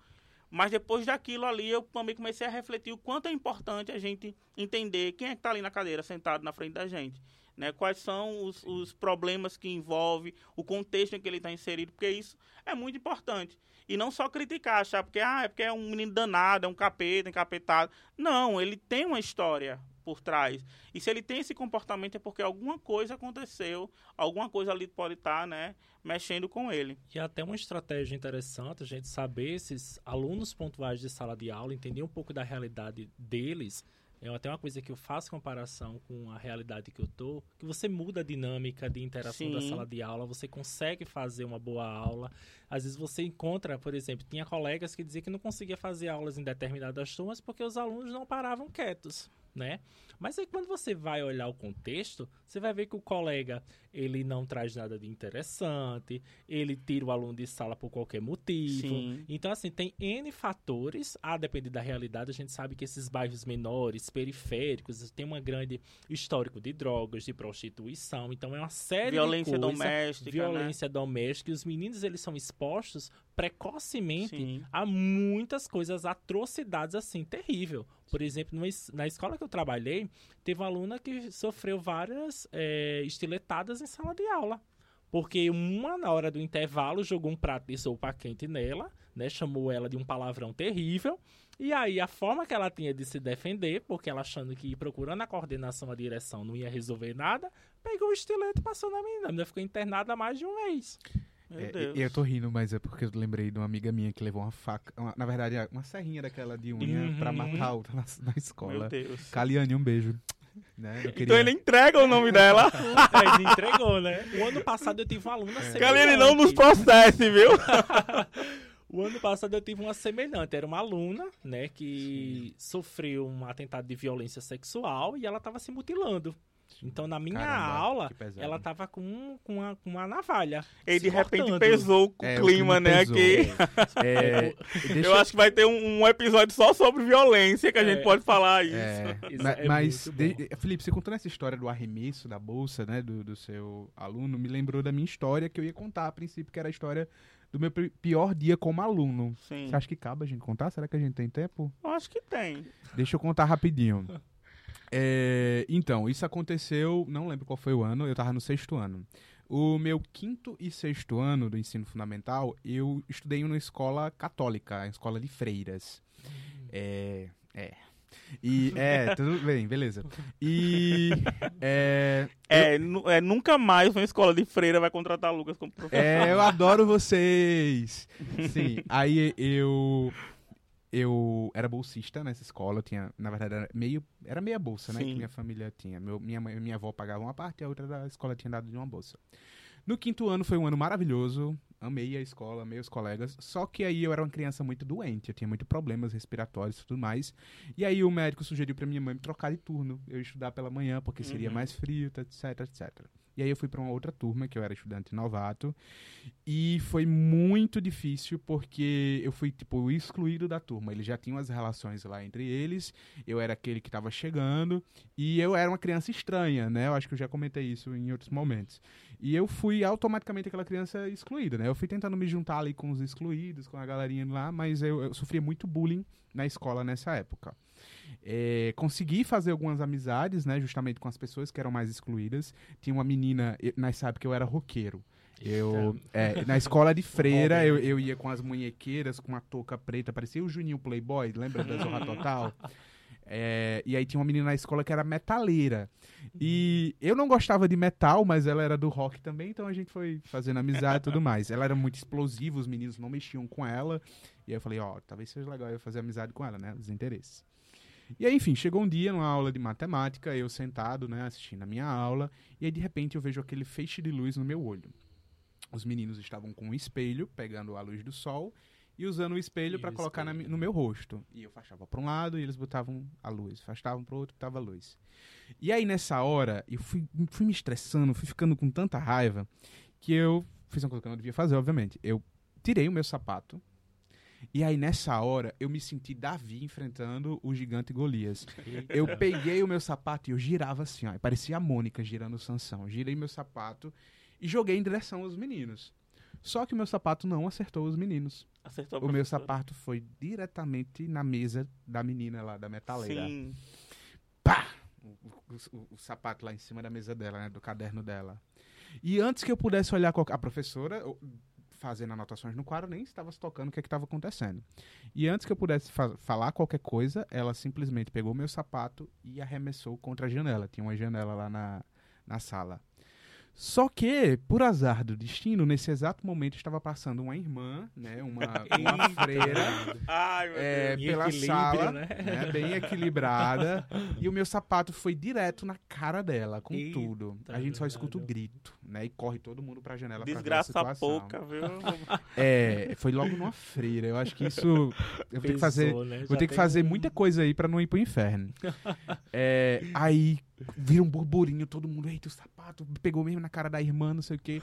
mas depois daquilo ali eu também comecei a refletir o quanto é importante a gente entender quem é que está ali na cadeira sentado na frente da gente. Né, quais são os, os problemas que envolve, o contexto em que ele está inserido, porque isso é muito importante. E não só criticar, achar porque ah, é porque é um menino danado, é um capeta, encapetado. Não, ele tem uma história por trás. E se ele tem esse comportamento é porque alguma coisa aconteceu, alguma coisa ali pode estar, né, mexendo com ele. E até uma estratégia interessante a gente saber esses alunos pontuais de sala de aula, entender um pouco da realidade deles. É até uma coisa que eu faço comparação com a realidade que eu tô, que você muda a dinâmica de interação da Sim. sala de aula, você consegue fazer uma boa aula. Às vezes você encontra, por exemplo, tinha colegas que diziam que não conseguia fazer aulas em determinadas turmas porque os alunos não paravam quietos, né? Mas aí quando você vai olhar o contexto, você vai ver que o colega, ele não traz nada de interessante, ele tira o aluno de sala por qualquer motivo. Sim. Então, assim, tem N fatores, a depender da realidade. A gente sabe que esses bairros menores, periféricos, tem um grande histórico de drogas, de prostituição. Então, é uma série Violência de coisas. doméstica, né? Violência doméstica. E os meninos, eles são expostos precocemente Sim. há muitas coisas, atrocidades assim, terrível. Por exemplo, numa na escola que eu trabalhei, teve uma aluna que sofreu várias é, estiletadas em sala de aula. Porque uma, na hora do intervalo, jogou um prato de sopa quente nela, né? Chamou ela de um palavrão terrível. E aí, a forma que ela tinha de se defender, porque ela achando que procurando a coordenação, a direção não ia resolver nada, pegou o estilete e passou na menina. A menina ficou internada mais de um mês. Meu É, Deus. e- eu tô rindo, mas é porque eu lembrei de uma amiga minha que levou uma faca, uma- na verdade, uma serrinha daquela de unha Uhum. pra matar outra na, na Meu escola. Deus. Caliane, um beijo. Né? Então queria- ele entrega o nome dela. É, ele entregou, né? O ano passado eu tive uma aluna semelhante. Galera, não nos processe, viu? (laughs) O ano passado eu tive uma semelhante. Era uma aluna, né, que sofreu um atentado de violência sexual e ela estava se mutilando. Então, na minha Caramba, aula, ela tava com, com, uma, com uma navalha. E de repente cortando. pesou o É, o clima, clima né, pesou. aqui. (laughs) É, deixa Eu acho que vai ter um, um episódio só sobre violência que a gente É. pode falar isso. É, é mas, muito de- Felipe, você contando essa história do arremesso da bolsa, né, do, do seu aluno, me lembrou da minha história que eu ia contar a princípio, que era a história do meu pi- pior dia como aluno. Sim. Você acha que cabe a gente contar? Será que a gente tem tempo? Eu acho que tem. Deixa eu contar rapidinho. (laughs) É, então, isso aconteceu, não lembro qual foi o ano, eu tava no sexto ano. O meu quinto e sexto ano do ensino fundamental, eu estudei em uma escola católica, a escola de freiras. É. É. E. É, tudo bem, beleza. E. É. É, nu- é, nunca mais uma escola de freira vai contratar Lucas como professor. É, eu adoro vocês. Sim, aí eu eu era bolsista nessa escola, eu tinha, na verdade, era meio era meia bolsa, né, Sim. que minha família tinha. Meu, minha mãe, minha avó pagava uma parte e a outra da escola tinha dado de uma bolsa. No quinto ano foi um ano maravilhoso, amei a escola, amei os colegas, só que aí eu era uma criança muito doente, eu tinha muitos problemas respiratórios e tudo mais. E aí o médico sugeriu pra minha mãe me trocar de turno, eu estudar pela manhã porque seria Uhum. mais frio, tá, etc, etc. E aí eu fui pra uma outra turma, que eu era estudante novato, e foi muito difícil porque eu fui, tipo, excluído da turma. Eles já tinham as relações lá entre eles, eu era aquele que tava chegando, e eu era uma criança estranha, né? Eu acho que eu já comentei isso em outros momentos. E eu fui automaticamente aquela criança excluída, né? Eu fui tentando me juntar ali com os excluídos, com a galerinha lá, mas eu, eu sofria muito bullying na escola nessa época. É, consegui fazer algumas amizades, né? Justamente com as pessoas que eram mais excluídas. Tinha uma menina, eu- nessa época eu era roqueiro. Eu, é, na escola de (laughs) freira, eu, eu ia com as munhequeiras, com uma touca preta, parecia o Juninho Playboy, lembra da Zorra Total? (laughs) É, e aí tinha uma menina na escola que era metaleira. E eu não gostava de metal, mas ela era do rock também, então a gente foi fazendo amizade e tudo mais. Ela era muito explosiva, os meninos não mexiam com ela. E aí eu falei, ó, talvez seja legal eu fazer amizade com ela, né? Os interesses. E aí, enfim, chegou um dia numa aula de matemática, eu sentado, né, assistindo a minha aula, e aí de repente eu vejo aquele feixe de luz no meu olho. Os meninos estavam com um espelho, pegando a luz do sol, e usando o espelho para colocar na no meu rosto. E eu afastava para um lado e eles botavam a luz, afastavam para o outro, botava a luz. E aí nessa hora, eu fui, fui me estressando, fui ficando com tanta raiva, que eu fiz uma coisa que eu não devia fazer, obviamente. Eu tirei o meu sapato, e aí nessa hora eu me senti Davi enfrentando o gigante Golias. Eu peguei o meu sapato e eu girava assim, ó. Parecia a Mônica girando o Sansão. Girei meu sapato e joguei em direção aos meninos. Só que o meu sapato não acertou os meninos. Acertou O meu sapato foi diretamente na mesa da menina lá, da metaleira. Sim. Pá! O, o- o- sapato lá em cima da mesa dela, né? Do caderno dela. E antes que eu pudesse olhar a professora, fazendo anotações no quadro, nem estava se tocando o que estava acontecendo. E antes que eu pudesse fa- falar qualquer coisa, ela simplesmente pegou meu sapato e arremessou contra a janela. Tinha uma janela lá na, na sala. Só que, por azar do destino, nesse exato momento estava passando uma irmã, né, uma, (laughs) uma freira, Ai, é, pela sala, né? né, bem equilibrada, (laughs) e o meu sapato foi direto na cara dela, com Eita, tudo. A gente só escuta o grito, né, e corre todo mundo pra janela pra ver a Desgraça situação. pouca, viu? (laughs) É, foi logo numa freira. Eu acho que isso eu vou ter que fazer, né? vou ter que fazer um- muita coisa aí pra não ir pro inferno. (laughs) É, aí vira um burburinho, todo mundo, eita, o sapato pegou mesmo na cara da irmã, não sei o quê.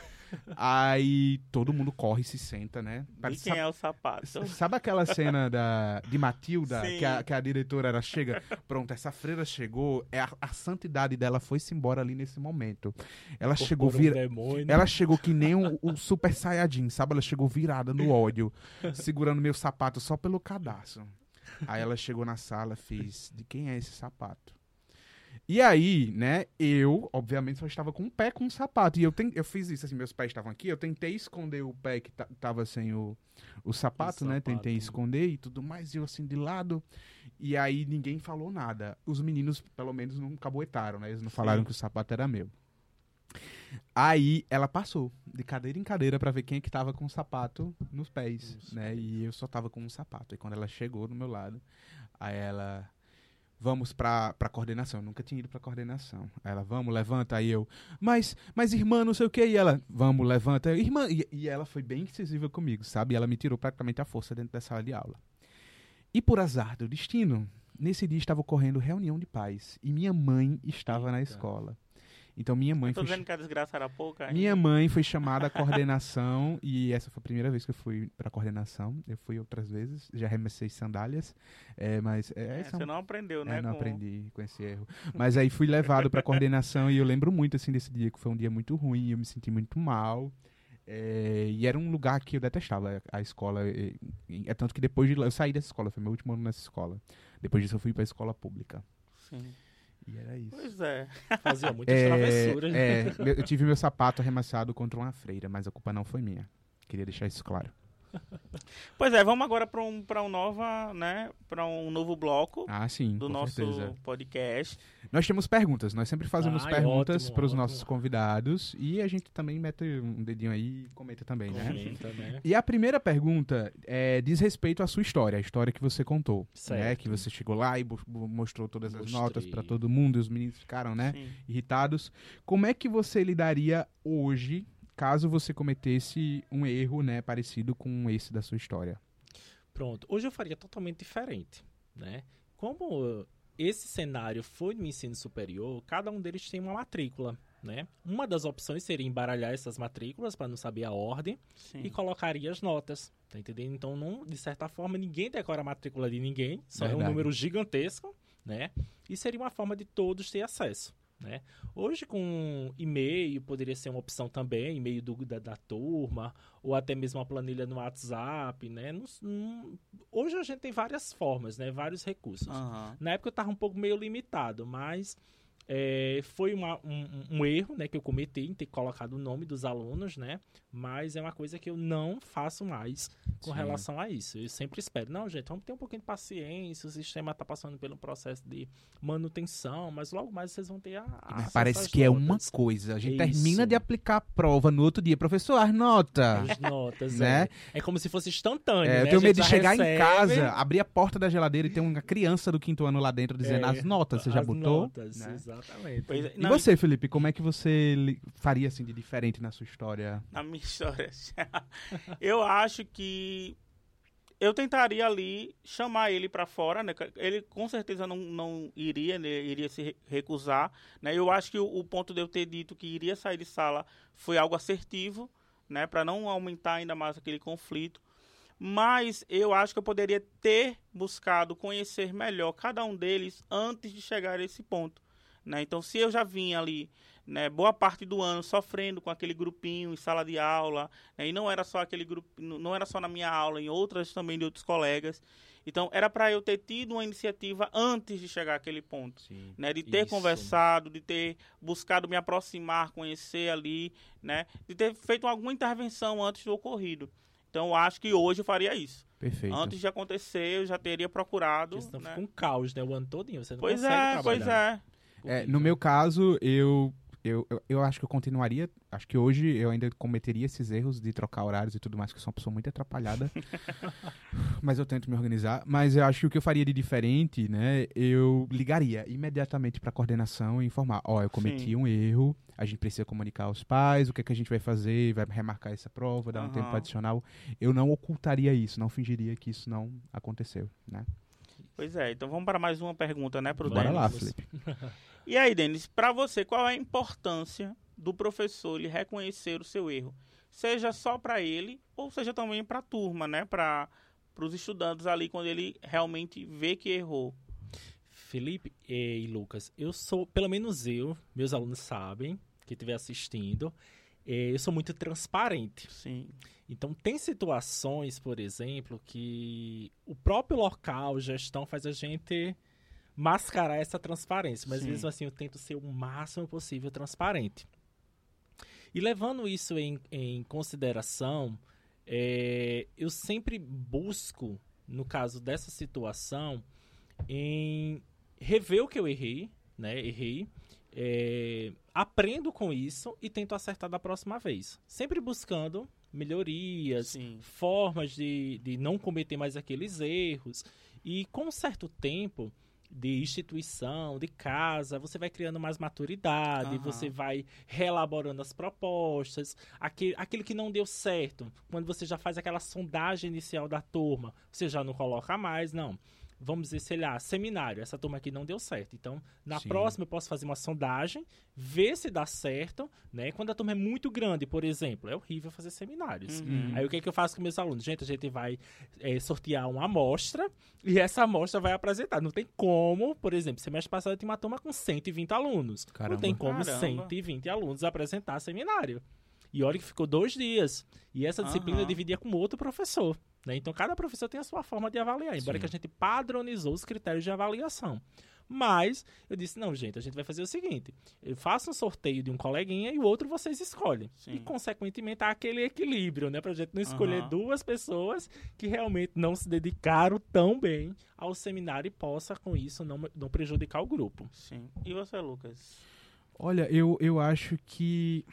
Aí todo mundo corre e se senta, né? E Parece- quem é o sapato? Sabe aquela cena da, de Matilda, Sim. que a, que a diretora ela chega? Pronto, essa freira chegou, é a, a santidade dela foi-se embora ali nesse momento. Ela chegou Por um vira, ela chegou que nem o, o Super Saiyajin, sabe? Ela chegou virada no ódio, segurando meu sapato só pelo cadastro. Aí ela chegou na sala, fez: De quem é esse sapato? E aí, né, eu, obviamente, só estava com o pé com o sapato. E eu, ten... eu fiz isso, assim, meus pés estavam aqui, eu tentei esconder o pé que ta- tava sem o, o sapato, O né? sapato. Tentei esconder e tudo mais, e eu assim de lado. E aí ninguém falou nada. Os meninos, pelo menos, não caboetaram, né? Eles não falaram que o sapato era meu. Aí ela passou de cadeira em cadeira pra ver quem é que tava com o sapato nos pés, né? E eu só tava com um sapato. E quando ela chegou do meu lado, aí ela vamos pra, pra coordenação. Eu nunca tinha ido pra coordenação. Aí ela, vamos, levanta. Aí eu, mas, mas irmã, não sei o que. E ela, vamos, levanta. Irmã, e, e ela foi bem incisiva comigo, sabe? E ela me tirou praticamente a força dentro da sala de aula. E por azar do destino, nesse dia estava ocorrendo reunião de pais. E minha mãe estava na Eita. escola. Então minha mãe Tô foi. dizendo que a desgraça era pouca. ainda. Minha mãe foi chamada à coordenação (laughs) e essa foi a primeira vez que eu fui pra coordenação. Eu fui outras vezes, já arremessei sandálias, é, mas é, É, é um- você não aprendeu, é, né? não com- aprendi com esse erro. Mas aí fui levado pra coordenação e eu lembro muito assim desse dia que foi um dia muito ruim, eu me senti muito mal. É, e era um lugar que eu detestava a escola. É, é tanto que depois de lá, eu saí dessa escola, foi meu último ano nessa escola. Depois disso eu fui pra escola pública. Sim. E era isso. Pois é. (laughs) Fazia muitas É, travessuras. né? é, (laughs) eu tive meu sapato arremessado contra uma freira, mas a culpa não foi minha. Queria deixar isso claro. (laughs) Pois é, vamos agora para um, pra um, nova, né, pra um novo bloco Ah, sim, do nosso certeza. podcast. Nós temos perguntas, nós sempre fazemos Ai, perguntas para os nossos convidados e a gente também mete um dedinho aí e comenta também, né? Comenta, né? (laughs) E a primeira pergunta é, diz respeito à sua história, a história que você contou, né? Certo. Que você chegou lá e mostrou todas as Mostrei. notas para todo mundo e os meninos ficaram, né? Sim. irritados. Como é que você lidaria hoje caso você cometesse um erro, né, parecido com esse da sua história? Pronto. Hoje eu faria totalmente diferente, né? Como esse cenário foi no ensino superior, cada um deles tem uma matrícula, né? Uma das opções seria embaralhar essas matrículas para não saber a ordem Sim. e colocaria as notas, tá entendendo? Então, não, de certa forma, ninguém decora a matrícula de ninguém, só é um Verdade. número gigantesco, né? E seria uma forma de todos ter acesso. Né? Hoje com e-mail poderia ser uma opção também, e-mail do, da, da turma, ou até mesmo uma planilha no WhatsApp, né? Não- não- hoje a gente tem várias formas, né? Vários recursos. Aham. Na época eu estava um pouco meio limitado, mas É, foi uma, um, um, erro né, que eu cometi em ter colocado o nome dos alunos, né? Mas é uma coisa que eu não faço mais com Sim. relação a isso. Eu sempre espero, não, gente, vamos ter um pouquinho de paciência, o sistema está passando pelo processo de manutenção, mas logo mais vocês vão ter a. a parece que notas. é uma coisa. A gente isso. termina de aplicar a prova no outro dia, professor, as notas. As notas, né? É. é como se fosse instantâneo. É, né? Eu tenho medo de chegar recebe... em casa, abrir a porta da geladeira e ter uma criança do quinto ano lá dentro dizendo é, as notas, você já botou? Notas, né? Exatamente. Pois, é, e não, você, Felipe, como é que você faria assim de diferente na sua história? Na minha (laughs) história, (laughs) eu acho que eu tentaria ali chamar ele para fora, né? Ele com certeza não, não iria, né? iria se recusar, né? Eu acho que o, o, ponto de eu ter dito que iria sair de sala foi algo assertivo, né? Para não aumentar ainda mais aquele conflito. Mas eu acho que eu poderia ter buscado conhecer melhor cada um deles antes de chegar a esse ponto. Né? Então, se eu já vinha ali né, boa parte do ano sofrendo com aquele grupinho em sala de aula, né, e não era só aquele grupo, não era só na minha aula, em outras também de outros colegas. Então, era para eu ter tido uma iniciativa antes de chegar àquele ponto, Sim, né, de ter isso. conversado, de ter buscado me aproximar, conhecer ali, né, de ter feito alguma intervenção antes do ocorrido. Então, acho que hoje eu faria isso. Perfeito. Antes de acontecer, eu já teria procurado. Porque senão né? fica um caos, né? O ano todo você não pois consegue é, trabalhar. Pois é, é, no meu caso, eu, eu, eu, eu, acho que eu continuaria. Acho que hoje eu ainda cometeria esses erros de trocar horários e tudo mais, que sou uma pessoa muito atrapalhada. (laughs) mas eu tento me organizar. Mas eu acho que o que eu faria de diferente, né? Eu ligaria imediatamente para a coordenação e informar: ó, oh, eu cometi Sim. um erro, a gente precisa comunicar aos pais, o que, é que a gente vai fazer, vai remarcar essa prova, dar uhum. um tempo adicional. Eu não ocultaria isso, não fingiria que isso não aconteceu, né? Pois é, então vamos para mais uma pergunta, né, para o Bora lá, Felipe. (laughs) E aí, Denis, para você, qual é a importância do professor ele reconhecer o seu erro? Seja só para ele ou seja também para a turma, né, para os estudantes ali quando ele realmente vê que errou. Felipe e Lucas, eu sou, pelo menos eu, meus alunos sabem, que estiver assistindo, é, eu sou muito transparente. Sim. Então, tem situações, por exemplo, que o próprio local, gestão, faz a gente mascarar essa transparência. Mas, Sim. mesmo assim, eu tento ser o máximo possível transparente. E levando isso em, em consideração, é, eu sempre busco, no caso dessa situação, em rever o que eu errei, né? Errei é, aprendo com isso e tento acertar da próxima vez. Sempre buscando melhorias, Sim. formas de, de não cometer mais aqueles erros. E com um certo tempo de instituição, de casa, você vai criando mais maturidade, uhum. você vai reelaborando as propostas, aquele, aquele que não deu certo, quando você já faz aquela sondagem inicial da turma, você já não coloca mais, não vamos dizer, sei lá, seminário. Essa turma aqui não deu certo. Então, na Sim. próxima eu posso fazer uma sondagem, ver se dá certo, né? Quando a turma é muito grande, por exemplo, é horrível fazer seminários. Uhum. Aí o que, é que eu faço com meus alunos? Gente, a gente vai é, sortear uma amostra e essa amostra vai apresentar. Não tem como, por exemplo, semestre passado eu tinha uma turma com 120 alunos. Caramba. Não tem como Caramba. 120 alunos apresentar seminário. E olha que ficou dois dias. E essa disciplina uhum. eu dividia com outro professor. Né? Então, cada professor tem a sua forma de avaliar, embora Sim. que a gente padronizou os critérios de avaliação. Mas eu disse: não, gente, a gente vai fazer o seguinte: eu faço um sorteio de um coleguinha e o outro vocês escolhem. Sim. E, consequentemente, há aquele equilíbrio, né? Pra gente não escolher uhum. duas pessoas que realmente não se dedicaram tão bem ao seminário e possa, com isso, não, não prejudicar o grupo. Sim. E você, Lucas? Olha, eu, eu acho que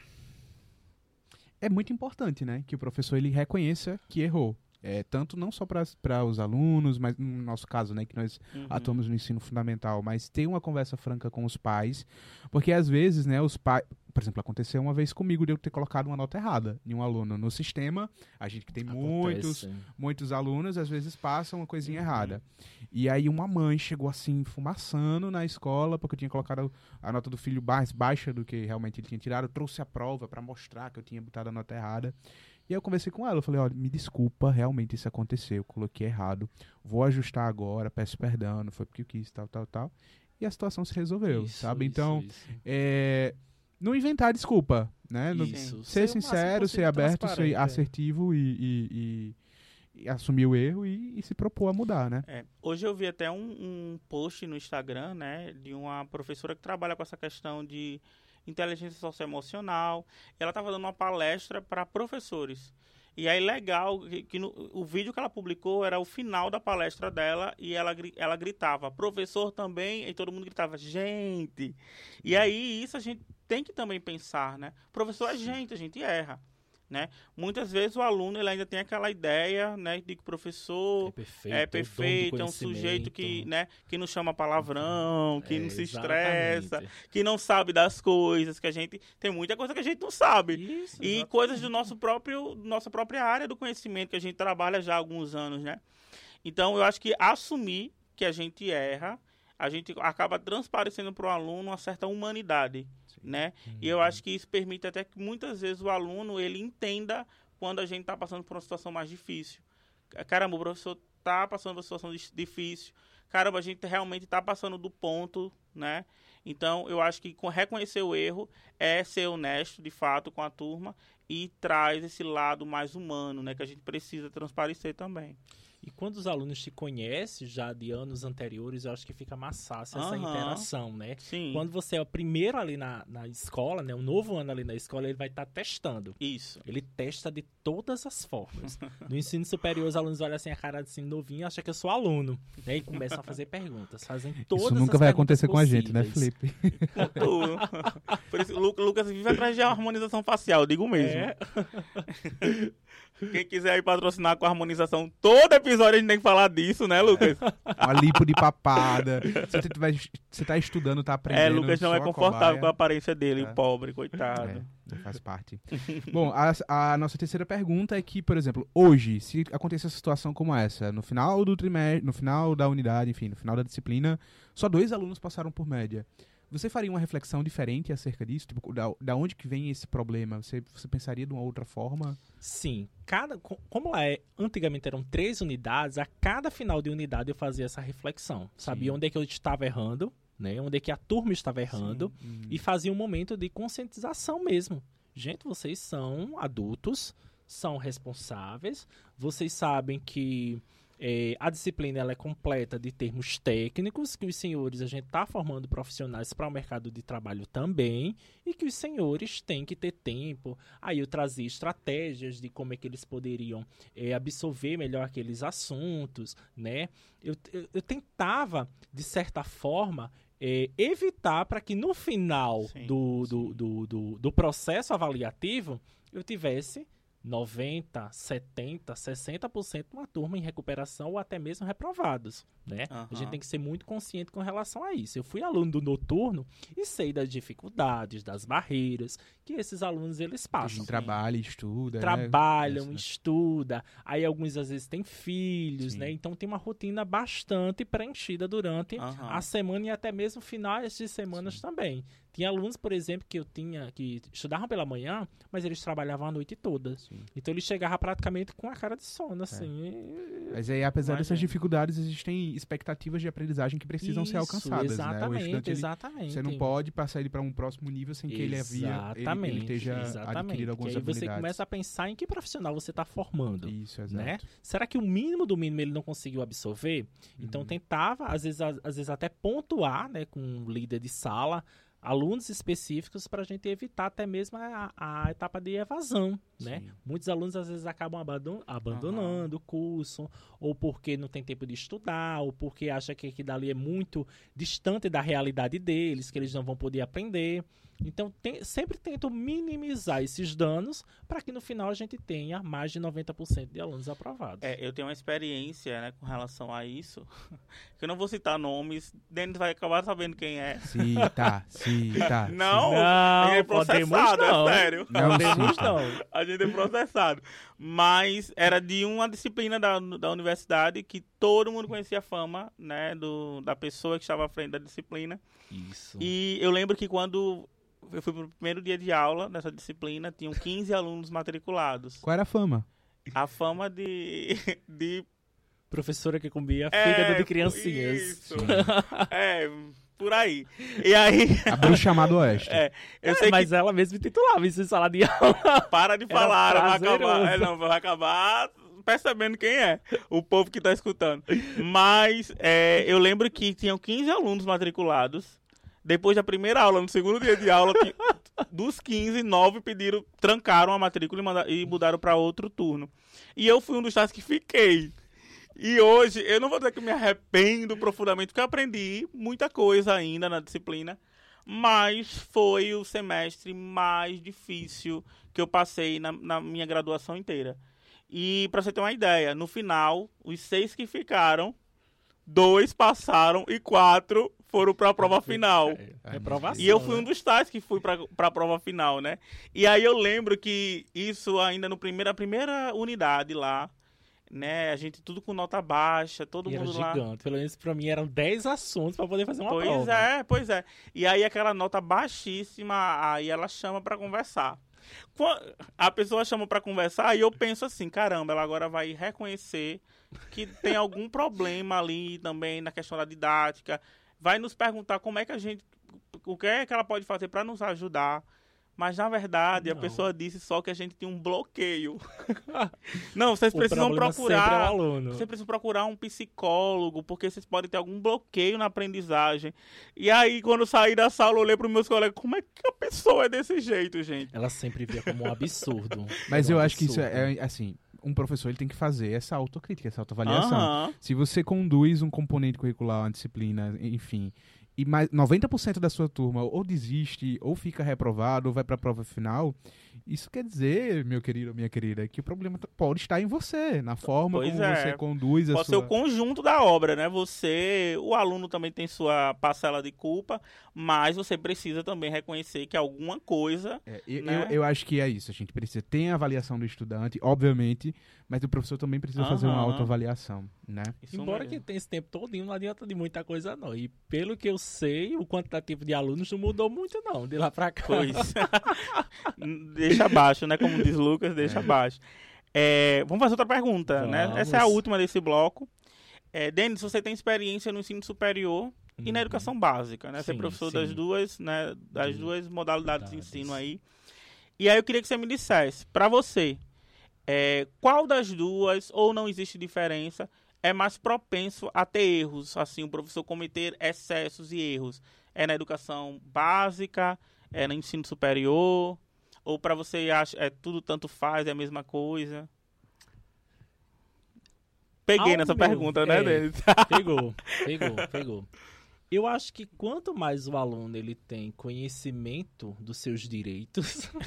é muito importante, né? Que o professor ele reconheça que errou. É, tanto não só para os alunos, mas no nosso caso, né, que nós uhum. atuamos no ensino fundamental, mas ter uma conversa franca com os pais, porque às vezes, né, os pais, por exemplo, aconteceu uma vez comigo de eu ter colocado uma nota errada em um aluno no sistema, a gente que tem Acontece. muitos, muitos alunos, às vezes passa uma coisinha uhum. errada. E aí uma mãe chegou assim, fumaçando na escola, porque eu tinha colocado a nota do filho mais baixa do que realmente ele tinha tirado, eu trouxe a prova para mostrar que eu tinha botado a nota errada. E aí eu conversei com ela, eu falei, olha, me desculpa, realmente isso aconteceu, eu coloquei errado, vou ajustar agora, peço perdão, não foi porque eu quis, tal, tal, tal. E a situação se resolveu, isso, sabe? Isso, então, isso. É, não inventar desculpa, né? No, ser, ser sincero, ser aberto, ser é. assertivo e, e, assumir o erro e, e se propor a mudar, né? É, hoje eu vi até um, um post no Instagram, né, de uma professora que trabalha com essa questão de inteligência socioemocional. Ela estava dando uma palestra para professores. E aí, legal, que, que no, o vídeo que ela publicou era o final da palestra dela e ela, ela gritava, professor também, e todo mundo gritava, gente. E aí, isso a gente tem que também pensar, né? Professor é gente, a gente erra. Né? Muitas vezes o aluno ele ainda tem aquela ideia né, de que o professor É perfeito, é perfeito, é um sujeito que, né, que não chama palavrão, que É, não se exatamente. estressa, que não sabe das coisas, que a gente tem muita coisa que a gente não sabe. Isso, E exatamente. coisas do nosso próprio, nossa própria área do conhecimento que a gente trabalha já há alguns anos, né? Então eu acho que assumir que a gente erra, a gente acaba transparecendo para o aluno uma certa humanidade, né? E eu acho que isso permite até que muitas vezes o aluno ele entenda quando a gente está passando por uma situação mais difícil. Caramba, o professor está passando por uma situação difícil. Caramba, a gente realmente está passando do ponto, né? Então, eu acho que reconhecer o erro é ser honesto, de fato, com a turma e traz esse lado mais humano, né? Que a gente precisa transparecer também. E quando os alunos te conhecem já de anos anteriores, eu acho que fica mais fácil essa Aham. interação, né? Sim, Quando você é o primeiro ali na, na escola, né? O novo ano ali na escola, ele vai estar testando. isso. Ele testa de todas as formas. No ensino superior, os alunos olham assim a cara de assim novinho e acham que eu sou aluno. Né? E começam a fazer perguntas. Fazem todas Isso nunca vai acontecer com a gente, né, possíveis. Felipe? Por isso, Lucas vive atrás de harmonização facial, digo mesmo. É. (laughs) Quem quiser aí patrocinar com harmonização, todo episódio a gente tem que falar disso, né, Lucas? (laughs) Uma lipo de papada. Você, tiver, você tá estudando, tá aprendendo. É, Lucas não é confortável com a aparência dele, É. pobre, coitado. É, faz parte. (laughs) Bom, a, a nossa terceira pergunta é que, por exemplo, hoje, se acontecer uma situação como essa, no final do trimestre, no final da unidade, enfim, no final da disciplina, só dois alunos passaram por média. Você faria uma reflexão diferente acerca disso? Tipo, da, da onde que vem esse problema? Você, você pensaria de uma outra forma? Sim, cada, co- como lá é, antigamente eram três unidades, a cada final de unidade eu fazia essa reflexão. Sabia Sim. onde é que eu estava errando, né? Onde é que a turma estava errando. Sim. e fazia um momento de conscientização mesmo. Gente, vocês são adultos, são responsáveis, vocês sabem que eh, a disciplina ela é completa de termos técnicos, que os senhores, a gente está formando profissionais para o mercado de trabalho também, e que os senhores têm que ter tempo. Aí eu trazia estratégias de como é que eles poderiam eh, absorver melhor aqueles assuntos, né? Eu, eu, eu tentava, de certa forma, é, evitar para que no final Sim, do, do, do, do, do processo avaliativo eu tivesse 90, 70, 60% uma turma em recuperação ou até mesmo reprovados, né? A Aham. gente tem que ser muito consciente com relação a isso. Eu fui aluno do noturno e sei das dificuldades, das barreiras que esses alunos eles A passam trabalha, estuda. né? trabalham, Essa- estuda, aí alguns às vezes têm filhos, Sim. né? Então tem uma rotina bastante preenchida durante Aham. a semana e até mesmo finais de semanas também. Tinha alunos, por exemplo, que eu tinha que estudavam pela manhã, mas eles trabalhavam a noite toda. Sim. Então ele chegava praticamente com a cara de sono, assim. Mas aí, apesar Imagina. dessas dificuldades, existem expectativas de aprendizagem que precisam ser Isso, alcançadas. né? O Exatamente, estudante, ele- exatamente. Você não pode passar ele para um próximo nível sem que ele havia ele, Exatamente, ele esteja exatamente. adquirido algumas que aí você habilidades. começa a pensar em que profissional você está formando. Isso, exato. né? Será que o mínimo do mínimo ele não conseguiu absorver? Então Uhum. tentava, às vezes, às vezes até pontuar, né, com um líder de sala, alunos específicos para a gente evitar até mesmo a, a etapa de evasão, né? Sim. Muitos alunos às vezes acabam abandon- abandonando o curso, ou porque não tem tempo de estudar, ou porque acha que aquilo dali é muito distante da realidade deles, que eles não vão poder aprender. Então, tem- sempre tento minimizar esses danos para que no final a gente tenha mais de 90% de alunos aprovados. É, eu tenho uma experiência, né, com relação a isso. (laughs) que eu não vou citar nomes, Denis vai acabar sabendo quem é. Sim, tá, sim, tá. Não, Não, a gente é processado, não. é sério. Não, Podemos não. A gente é processado. Mas era de uma disciplina da, da universidade que todo mundo conhecia a fama, né, do, da pessoa que estava à frente da disciplina. Isso. E eu lembro que quando eu fui pro primeiro dia de aula nessa disciplina, tinham 15 alunos matriculados. Qual era a fama? A fama de, (laughs) de Professora que comia É, fígado de criancinhas. Isso. é, por aí. E aí, A Bruxa chamada Oeste. é, eu É, sei mas ela mesma intitulava isso em sala de aula. que para de era falar, vai acabar. É, não, vai acabar percebendo quem é o povo que tá escutando. Mas é, eu lembro que tinham 15 alunos matriculados. Depois da primeira aula, no segundo dia de aula, dos 15, 9 pediram, trancaram a matrícula e, e mudaram para outro turno. E eu fui um dos tais que fiquei. E hoje, eu não vou dizer que me arrependo profundamente, porque eu aprendi muita coisa ainda na disciplina, mas foi o semestre mais difícil que eu passei na, na minha graduação inteira. E para você ter uma ideia, no final, os seis que ficaram, dois passaram e quatro foram para a prova final. É, reprovação. E eu fui né? um dos tais que fui para a prova final, né? E aí eu lembro que isso ainda no primeira primeira unidade lá, né? A gente tudo com nota baixa, todo E era mundo lá. gigante. Pelo menos pra mim eram 10 assuntos pra poder fazer uma Pois prova. é, pois é. E aí aquela nota baixíssima, aí ela chama pra conversar. A pessoa chama pra conversar e eu penso assim, caramba, ela agora vai reconhecer que tem algum problema ali também na questão da didática, vai nos perguntar como é que a gente, o que é que ela pode fazer pra nos ajudar. Mas na verdade a Não. pessoa disse só que a gente tinha um bloqueio. (laughs) Não, vocês O precisam sempre é o procurar aluno. você precisa procurar um psicólogo, porque vocês podem ter algum bloqueio na aprendizagem. E aí, quando eu saí da sala, eu olhei para meus colegas, como é que a pessoa é desse jeito, gente? Ela sempre via como um absurdo. (laughs) Mas um eu acho que isso é, é, assim, um professor ele tem que fazer essa autocrítica, essa autoavaliação. Se você conduz um componente curricular, uma disciplina, enfim, e mais 90% da sua turma ou desiste, ou fica reprovado, ou vai para a prova final, isso quer dizer, meu querido ou minha querida, que o problema pode estar em você, na forma Pois como é. você conduz a Pode ser sua... o conjunto da obra, né? Você, o aluno também tem sua parcela de culpa, mas você precisa também reconhecer que alguma coisa. É, eu, né? eu, eu acho que é isso. A gente precisa ter a avaliação do estudante, obviamente, mas o professor também precisa fazer uma autoavaliação, né? Isso Embora mesmo. que tenha esse tempo todinho, não adianta de muita coisa não. E pelo que eu sei, o quantitativo de alunos não mudou muito não, de lá pra cá. Pois. (laughs) deixa abaixo, né? Como diz Lucas, deixa abaixo. É, vamos fazer outra pergunta, né? Vamos. Essa é a última desse bloco. É, Denis, você tem experiência no ensino superior e na Uhum. educação básica, né? Você é Sim, professor sim. das duas, né? Das duas modalidades de ensino aí. E aí eu queria que você me dissesse, pra você, é, qual das duas, ou não existe diferença, é mais propenso a ter erros, assim, o professor cometer excessos e erros? É na educação básica, é no ensino superior, ou pra você acha, é tudo tanto faz, é a mesma coisa? Peguei nessa meu- pergunta, né, é. Denis? (laughs) Pegou, (laughs) pegou, pegou. Eu acho que quanto mais o aluno ele tem conhecimento dos seus direitos, (laughs)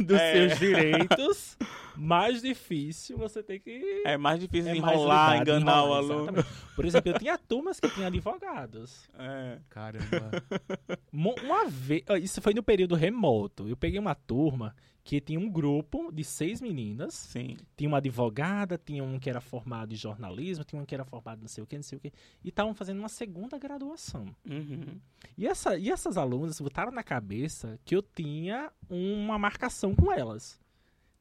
dos É. seus direitos, mais difícil você tem que É mais difícil é de mais enrolar, lidar, enganar o enrolar, aluno. exatamente. Por exemplo, eu tinha turmas que tinham advogados. É. Caramba. Uma vez, isso foi no período remoto. Eu peguei uma turma que tinha um grupo de seis meninas. Sim. Tinha uma advogada, tinha um que era formado em jornalismo, tinha um que era formado não sei o que, não sei o que. E estavam fazendo uma segunda graduação. Uhum. E, essa, e essas alunas botaram na cabeça que eu tinha uma marcação com elas.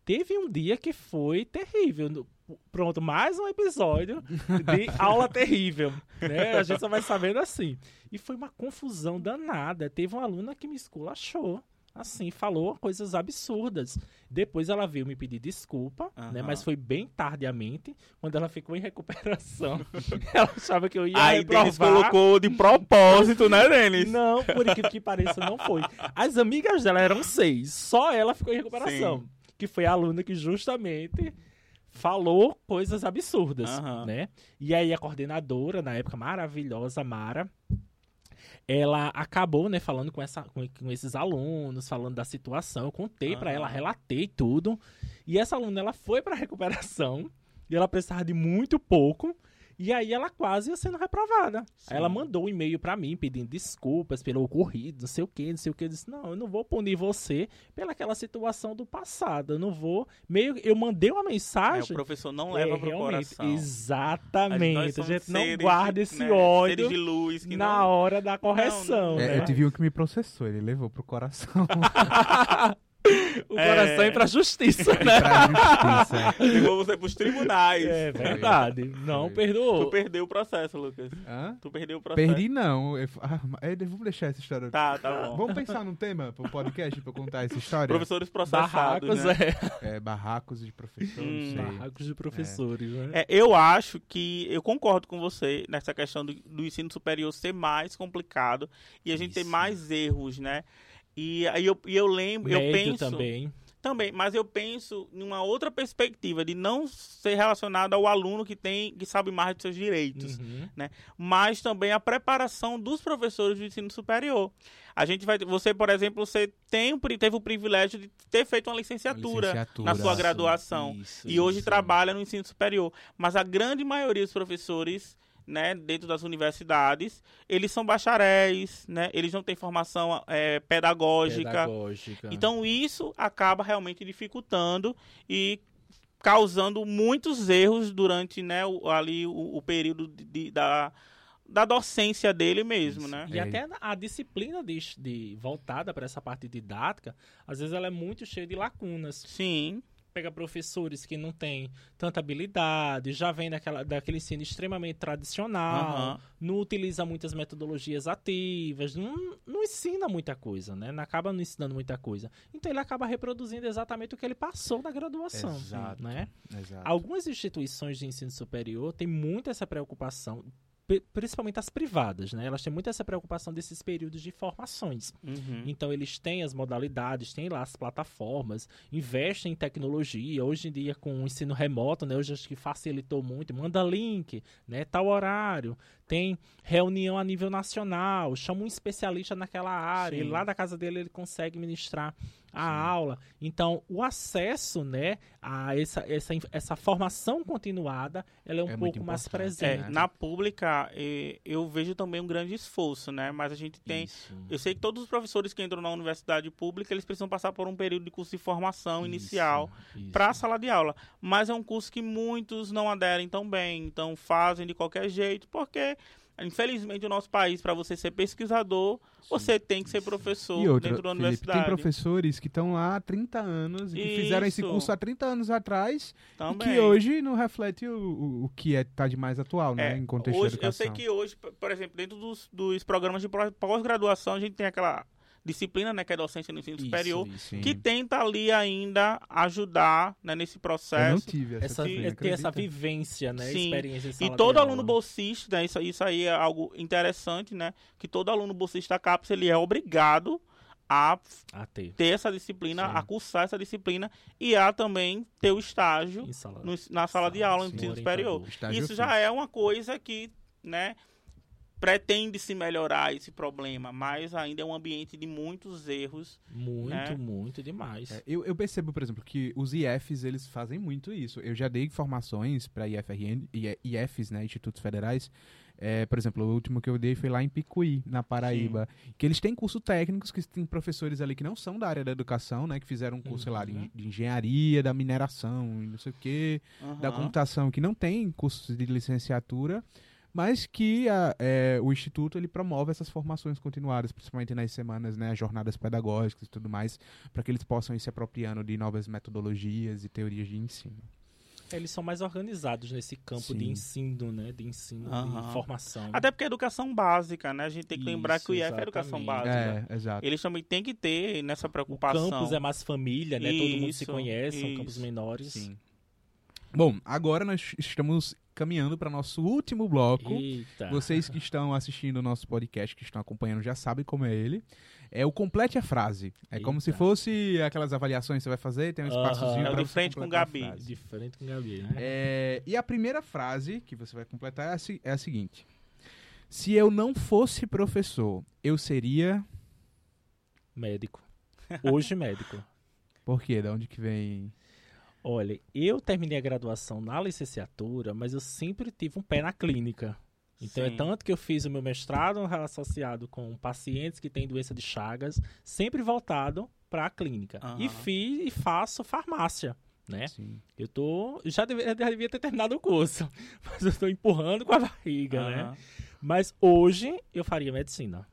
Teve um dia que foi terrível. Pronto, mais um episódio de (laughs) aula terrível. Né? A gente só vai sabendo assim. E foi uma confusão danada. Teve uma aluna que me esculachou. Assim, falou coisas absurdas. Depois ela veio me pedir desculpa, né? Aham. Mas foi bem tardiamente, quando ela ficou em recuperação. (laughs) ela achava que eu ia Aí reprovar. Denis colocou de propósito, né, Denis? Não, por incrível que pareça, não foi. As amigas dela eram seis, só ela ficou em recuperação. Sim. Que foi a aluna que justamente falou coisas absurdas, Aham. né? E aí a coordenadora, na época maravilhosa, Mara, ela acabou, né, falando com, essa, com, com esses alunos, falando da situação. Eu contei pra Aham. ela, relatei tudo. E essa aluna, ela foi pra recuperação e ela precisava de muito pouco. E aí ela quase ia sendo reprovada. Sim. Aí ela mandou um e-mail pra mim pedindo desculpas pelo ocorrido, não sei o que, não sei o que. Eu disse, não, eu não vou punir você pelaquela situação do passado. Eu não vou. Meio eu mandei uma É, o mensagem. professor não É, leva pro realmente, coração. Exatamente. A somos gente não guarda de- esse né, ódio de luz que na não... hora da correção. não, É, né? eu tive um que me processou, ele levou pro coração. (laughs) O É. coração é pra justiça, né? Pra justiça. Levou você pros tribunais. É verdade. Não perdoou. Tu perdeu o processo, Lucas. Hã? Tu perdeu o processo. Perdi não. Eu- ah, é, vamos deixar essa história. Tá, tá bom. Vamos pensar num tema pro podcast pra contar essa história? Professores processados, Barracos, né? é. É, barracos de professores. Hum. Barracos de professores, né? É, eu acho que eu concordo com você nessa questão do, do ensino superior ser mais complicado e a gente ter Isso. mais erros, né? E aí eu, e eu lembro, eu Médio penso também. também, mas eu penso numa outra perspectiva de não ser relacionado ao aluno que tem que sabe mais dos seus direitos, Uhum. mas também a preparação dos professores do ensino superior. A gente vai, você por exemplo, você tem, teve o privilégio de ter feito uma licenciatura, Licenciatura. na sua graduação isso, e hoje isso. trabalha no ensino superior. Mas a grande maioria dos professores, né, dentro das universidades, eles são bacharéis, né, eles não têm formação é, pedagógica. Pedagógica. Então isso acaba realmente dificultando e causando muitos erros durante né, o, ali o, o período de- de- da, da docência dele mesmo, né? E É. até a disciplina de, de- voltada para essa parte didática, às vezes ela é muito cheia de lacunas. Sim, Pega professores que não têm tanta habilidade, já vem daquela, daquele ensino extremamente tradicional, Aham. não utiliza muitas metodologias ativas, não, não ensina muita coisa, né? Não acaba não ensinando muita coisa. Então ele acaba reproduzindo exatamente o que ele passou na graduação, Exato. né? Exato. Algumas instituições de ensino superior têm muito essa preocupação, principalmente as privadas, né? Elas têm muito essa preocupação desses períodos de formações. Uhum. Então eles têm as modalidades, têm lá as plataformas, investem em tecnologia. Hoje em dia com o ensino remoto, né, hoje acho que facilitou muito, manda link, né, tal horário, tem reunião a nível nacional, chama um especialista naquela área, Sim. e lá da casa dele ele consegue ministrar a aula. Então, o acesso, né, a essa, essa, essa formação continuada, ela é um É pouco mais importante, É, presente. na pública, eu vejo também um grande esforço, né? Mas a gente tem. Isso. Eu sei que todos os professores que entram na universidade pública, eles precisam passar por um período de curso de formação inicial Isso, para a sala de aula. Mas é um curso que muitos não aderem tão bem, então fazem de qualquer jeito, porque infelizmente o nosso país, para você ser pesquisador, você tem que ser professor E outra, dentro da Felipe, universidade. tem professores que estão lá há 30 anos e que fizeram esse curso há 30 anos atrás também. e que hoje não reflete o, o, o que é, tá de mais atual, né? É, em contexto hoje, de eu sei que hoje, por exemplo, dentro dos, dos programas de pós-graduação, a gente tem aquela disciplina, né, que é docência no ensino Isso, superior, isso. Que tenta ali ainda ajudar né, nesse Eu não processo. tive essa, essa, é ter essa vivência, né? Sim. Experiência E sala todo aluno aula. bolsista, né, isso, isso aí é algo interessante, né? Que todo aluno bolsista CAPES, ele é obrigado a a ter ter essa disciplina, Sim. a cursar essa disciplina e a também ter o estágio sala, no- na sala de aula no Sim. ensino Orientador. superior. Estágio Isso já é uma coisa que, né, pretende se melhorar esse problema, mas ainda é um ambiente de muitos erros. muito, né? muito demais. É, eu, eu percebo, por exemplo, que os IFs, eles fazem muito isso. Eu já dei formações para IFRN, IFs, né, Institutos Federais. É, por exemplo, o último que eu dei foi lá em Picuí, na Paraíba. Que eles têm curso técnicos, que tem professores ali que não são da área da educação, né, que fizeram um curso, sei lá, de, Uhum. de engenharia, da mineração, e não sei o quê, da Aham. computação, que não tem cursos de licenciatura, mas que a- é, o Instituto ele promove essas formações continuadas, principalmente nas semanas, né, as jornadas pedagógicas e tudo mais, para que eles possam ir se apropriando de novas metodologias e teorias de ensino. Eles são mais organizados nesse campo Sim. de ensino, né? De ensino, de formação. Até porque é educação básica, né? A gente tem que lembrar Isso, que o IF é educação básica. É, exato. Eles também têm que ter nessa o preocupação. campus é mais família, né? Todo mundo se Isso, conhece, são isso. campos menores. Sim. Bom, agora nós estamos caminhando para nosso último bloco. Eita. Vocês que estão assistindo o nosso podcast, que estão acompanhando, já sabem como é ele. É o complete a frase. É como se Eita. fosse aquelas avaliações que você vai fazer, tem um espaçozinho É o pra de frente com a Gabi. frase. Diferente com o Gabi, né? É, e a primeira frase que você vai completar é a, é a seguinte: Se eu não fosse professor, eu seria. Médico. Hoje médico. Por quê? Da onde que vem? Olha, eu terminei a graduação na licenciatura, mas eu sempre tive um pé na clínica. Então é Sim. tanto que eu fiz o meu mestrado associado com pacientes que têm doença de Chagas, sempre voltado para a clínica. E Aham. fiz e faço farmácia, né? Sim. Eu tô já devia, devia ter terminado o curso, (laughs) mas eu estou empurrando com a barriga, né? Aham. Mas hoje eu faria medicina.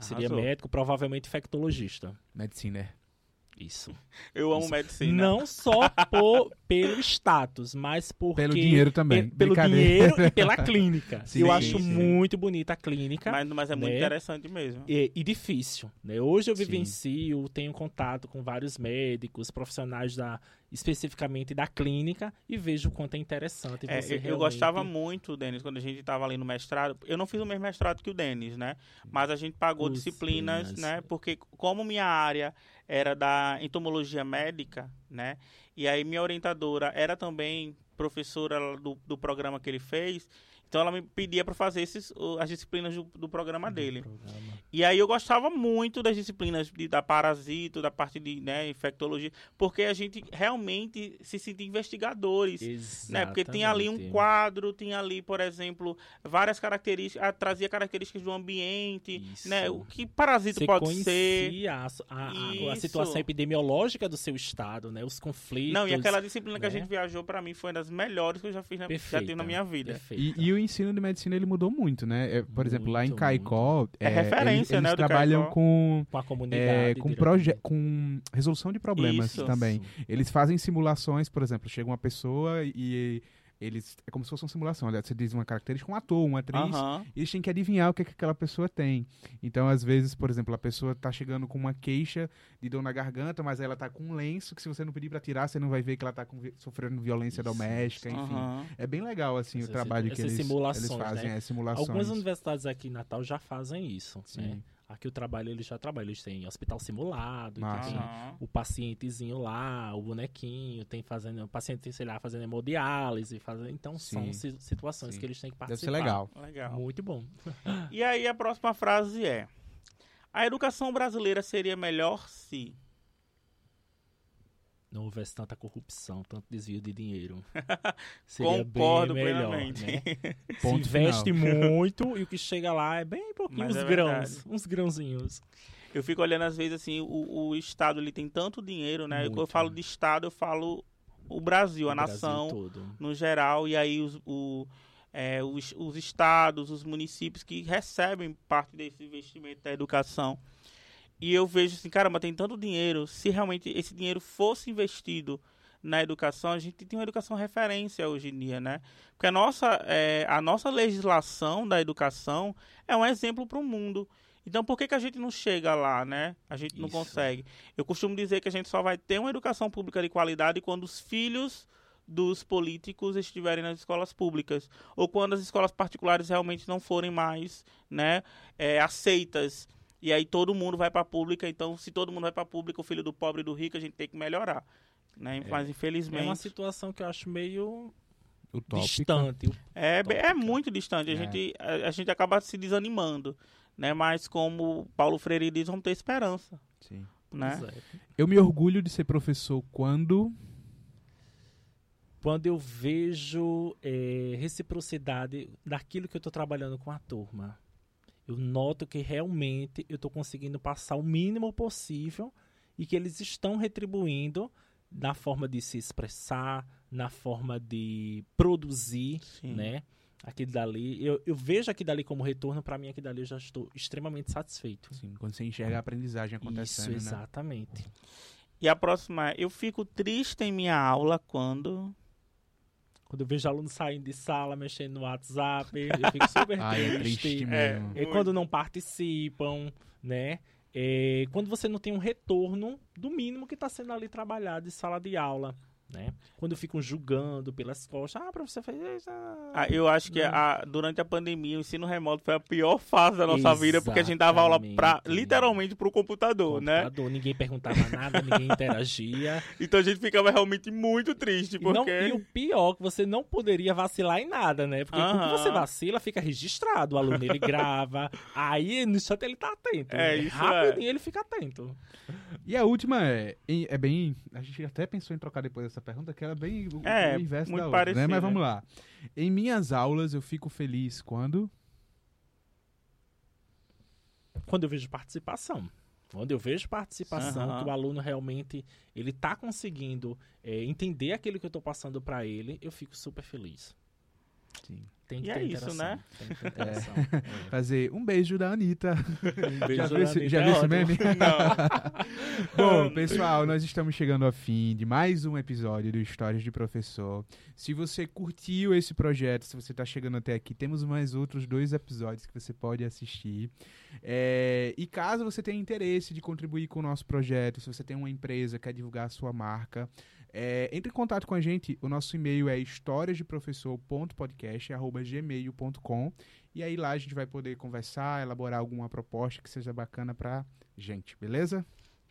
Seria Arrasou. médico, provavelmente infectologista. Medicina. Isso. Eu amo Isso. medicina. Não só por, pelo status, mas porque... Pelo dinheiro também. pe- Pelo dinheiro e pela clínica. (laughs) Sim, Eu sim, acho sim. muito bonita a clínica. Mas, mas é muito né? interessante mesmo. E, e difícil, né? Hoje eu Sim. vivencio, tenho contato com vários médicos, profissionais da especificamente da clínica e vejo o quanto é interessante É, você eu, eu realmente- gostava muito, Denis, quando a gente estava ali no mestrado. Eu não fiz o mesmo mestrado que o Denis, né? Mas a gente pagou Disciplinas. disciplinas, né? Porque como minha área era da entomologia médica, né? E aí minha orientadora era também professora do, do programa que ele fez. Então ela me pedia para fazer esses, as disciplinas do, do programa dele. Programa. E aí eu gostava muito das disciplinas de, da parasito, da parte de né, infectologia, porque a gente realmente se sente investigadores. Né? Porque tem ali um Exatamente. quadro, tem ali, por exemplo, várias características, trazia características do ambiente, Isso. né? O que parasito Você pode ser. a, a- a- situação epidemiológica do seu estado, né? Os conflitos. Não, e aquela disciplina que a né? gente viajou, para mim, foi uma das melhores que eu já fiz na, já tive na minha vida. Perfeita. E, e o ensino de medicina ele mudou muito, né? É, por exemplo, lá em Muito, Caicó, É referência, eles, né, eles trabalham Caicó. com Com a comunidade. é, com, proje com resolução de problemas Isso. também. Eles fazem simulações, por exemplo, chega uma pessoa e eles é como se fosse uma simulação. Aliás, você diz uma característica, um ator, uma atriz, Aham. e eles têm que adivinhar o que, é que aquela pessoa tem. Então, às vezes, por exemplo, a pessoa tá chegando com uma queixa de dor na garganta, mas ela tá com um lenço que se você não pedir pra tirar, você não vai ver que ela tá com sofrendo violência Isso, doméstica, enfim. aham. É bem legal, assim, Essas o trabalho que eles, eles fazem, né? é, simulações. Algumas universidades aqui em Natal já fazem isso. Sim. Né? Aqui o trabalho eles já trabalham. Eles têm hospital simulado, então tem o pacientezinho lá, o bonequinho, tem fazendo, o paciente, sei lá, fazendo hemodiálise, fazendo, então Sim. são si- situações Sim. que eles têm que Deve participar. ser legal. Legal. Muito bom. E aí a próxima frase é: A educação brasileira seria melhor se. Não houvesse tanta corrupção, tanto desvio de dinheiro. (laughs) Seria Concordo bem melhor, plenamente. né? Se Ponto investe (laughs) muito e o que chega lá é bem pouquinho, Mas uns é grãos, verdade. uns grãozinhos. Eu fico olhando às vezes assim, o, o Estado ele tem tanto dinheiro, né? Quando eu Muito. falo de Estado, eu falo o Brasil, a O Brasil nação todo. no geral, e aí os, o, é, os, os estados, os municípios que recebem parte desse investimento da educação. E eu vejo assim, caramba, tem tanto dinheiro. Se realmente esse dinheiro fosse investido na educação, a gente tem uma educação referência hoje em dia, né? Porque a nossa, é, a nossa legislação da educação é um exemplo para o mundo. Então, por que, que a gente não chega lá, né? A gente não Isso. consegue. Eu costumo dizer que a gente só vai ter uma educação pública de qualidade quando os filhos dos políticos estiverem nas escolas públicas ou quando as escolas particulares realmente não forem mais, né, é, aceitas. E aí todo mundo vai para a pública. Então, se todo mundo vai para a pública, o filho do pobre e do rico, a gente tem que melhorar, né? Mas É infelizmente uma situação que eu acho meio Utópica. distante. É, é muito distante. A, É. gente, a, a gente acaba se desanimando, né? Mas como Paulo Freire diz, vamos ter esperança, Sim. né? É. Eu me orgulho de ser professor quando Quando eu vejo é, reciprocidade daquilo que eu estou trabalhando com a turma. Eu noto que realmente eu estou conseguindo passar o mínimo possível e que eles estão retribuindo na forma de se expressar, na forma de produzir, Sim. né? Aquilo dali, eu, eu vejo aquilo dali como retorno, para mim aquilo dali eu já estou extremamente satisfeito. Sim, quando você enxerga a aprendizagem acontecendo, Isso, né? exatamente. E a próxima é, eu fico triste em minha aula quando... Quando eu vejo alunos saindo de sala, mexendo no WhatsApp, eu fico super (laughs) Ai, é triste. triste É. mesmo. É quando não participam, né? É quando você não tem um retorno do mínimo que está sendo ali trabalhado em sala de aula, né? Quando ficam julgando pelas costas, ah, professor fez isso. ah." Eu acho que a- durante a pandemia o ensino remoto foi a pior fase da nossa vida, porque a gente dava aula pra, Exatamente. literalmente pro computador, né? Computador, Ninguém perguntava nada, ninguém interagia. (laughs) Então a gente ficava realmente muito triste, E, não- porque... e o pior, que você não poderia vacilar em nada, né? Porque quando você vacila, fica registrado. O aluno ele grava. (laughs) aí no instante ele tá atento. É, né? isso Rapidinho ele fica atento. E a última é, é bem. A gente até pensou em trocar depois dessa pergunta, que era bem o, É, o inverso muito da outra, né? parecida. Mas vamos lá. Em minhas aulas eu fico feliz quando. Quando eu vejo participação. Quando eu vejo participação, Aham. que o aluno realmente ele tá conseguindo é, entender aquilo que eu tô passando para ele, eu fico super feliz. Sim. Tem que E ter é isso, interação. né? Tem que ter interação. É. Fazer um beijo da Anitta. Um beijo já viu da Anitta, já é viu esse ótimo. meme? Não. (laughs) Bom, pessoal, nós estamos chegando ao fim de mais um episódio do Histórias de Professor. Se você curtiu esse projeto, se você está chegando até aqui, temos mais outros dois episódios que você pode assistir. É, e caso você tenha interesse de contribuir com o nosso projeto, se você tem uma empresa, quer divulgar a sua marca, é, entre em contato com a gente. O nosso e-mail é historiasdeprofessor.podcast.gmail.com e aí lá a gente vai poder conversar, elaborar alguma proposta que seja bacana pra gente, beleza?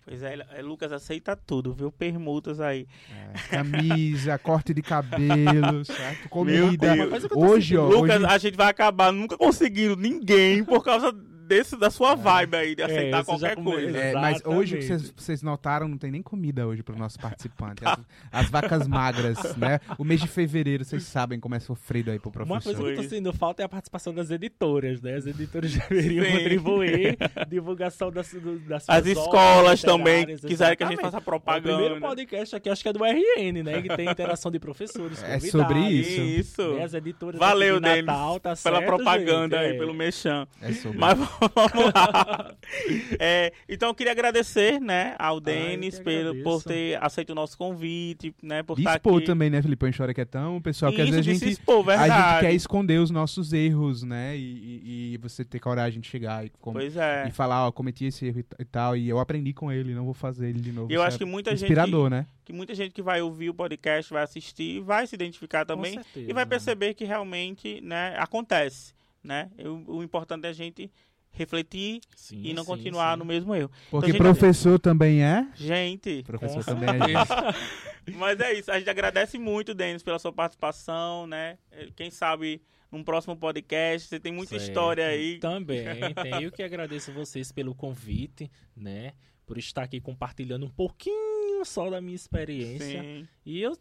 Pois é, é, Lucas aceita tudo, viu? Permutas aí. É, camisa, (laughs) corte de cabelo, certo? Comida. Hoje, ó, Lucas, hoje, a gente vai acabar nunca conseguindo ninguém por causa desse, da sua vibe aí, de É, aceitar qualquer coisa. é, mas hoje vocês, vocês notaram, não tem nem comida hoje para o nosso participante. As, as vacas magras, né? O mês de fevereiro, vocês sabem como é sofrido aí pro Uma professor. coisa que eu tô sentindo falta é a participação das editoras, né? As editoras deveriam contribuir, divulgação das, do, das As escolas também quiserem que a gente faça O primeiro propaganda. podcast aqui, acho que é do RN, né? Que tem interação de professores, É sobre isso. Isso. né? As editoras Valeu, aqui de Natal, Denis, tá pela certo, propaganda gente? aí, É. pelo mexão. É sobre. Mas (laughs) vamos lá. É, então eu queria agradecer, né, ao Denis que pelo, por ter aceito o nosso convite, né, por estar aqui. também, né, Filipão? Chora que é tão. Pessoal, que às vezes a gente, expor, a gente quer esconder os nossos erros, né? E, e- e você ter coragem de chegar e, é. e falar, ó, cometi esse erro e tal. E eu aprendi com ele, não vou fazer ele de novo. Eu acho que muita gente Inspirador, né? que muita gente que vai ouvir o podcast, vai assistir, vai se identificar também certeza. e vai perceber que realmente, né, acontece, né? O importante é a gente refletir Sim, e não sim, continuar sim. no mesmo erro. Porque gente- professor também é. Gente, Professor Com também é gente. (laughs) mas é isso. A gente agradece muito, Denis, pela sua participação, né? Eh, Quem sabe num próximo podcast, você tem muita Certo. história aí. Também, tenho que agradeço vocês pelo convite, né? Por estar aqui compartilhando um pouquinho só da minha experiência. Sim. E eu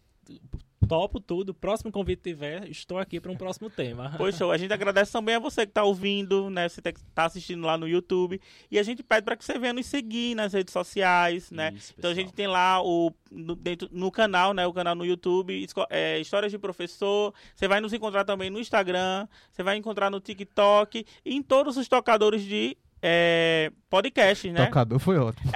topo tudo. Próximo convite tiver, estou aqui para um próximo tema. Poxa, a gente agradece também a você que está ouvindo, né? Você que está assistindo lá no YouTube. E a gente pede para que você venha nos seguir nas redes sociais, né? Isso, Então a gente tem lá o no, dentro, no canal, né? O canal no YouTube, é, Histórias de Professor. Você vai nos encontrar também no Instagram, você vai encontrar no TikTok e em todos os tocadores de é, podcast, né? Tocador foi ótimo.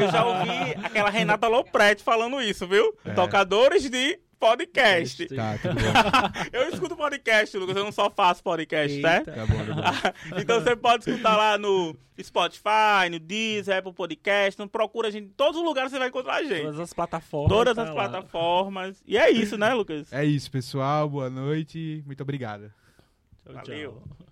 Eu já ouvi aquela Renata Lopretti falando isso, viu? É. Tocadores de podcast. Tá, tudo bom. (laughs) Eu escuto podcast, Lucas, eu não só faço podcast, né? Eita. Tá bom, tá bom. (laughs) Então você pode escutar lá no Spotify, no Deezer, Apple Podcast, não procura a gente, em todos os lugares você vai encontrar a gente. Todas as plataformas. Todas tá as lá. plataformas. E é isso, né, Lucas? É isso, pessoal. Boa noite. Muito obrigado. Tchau, Valeu. tchau.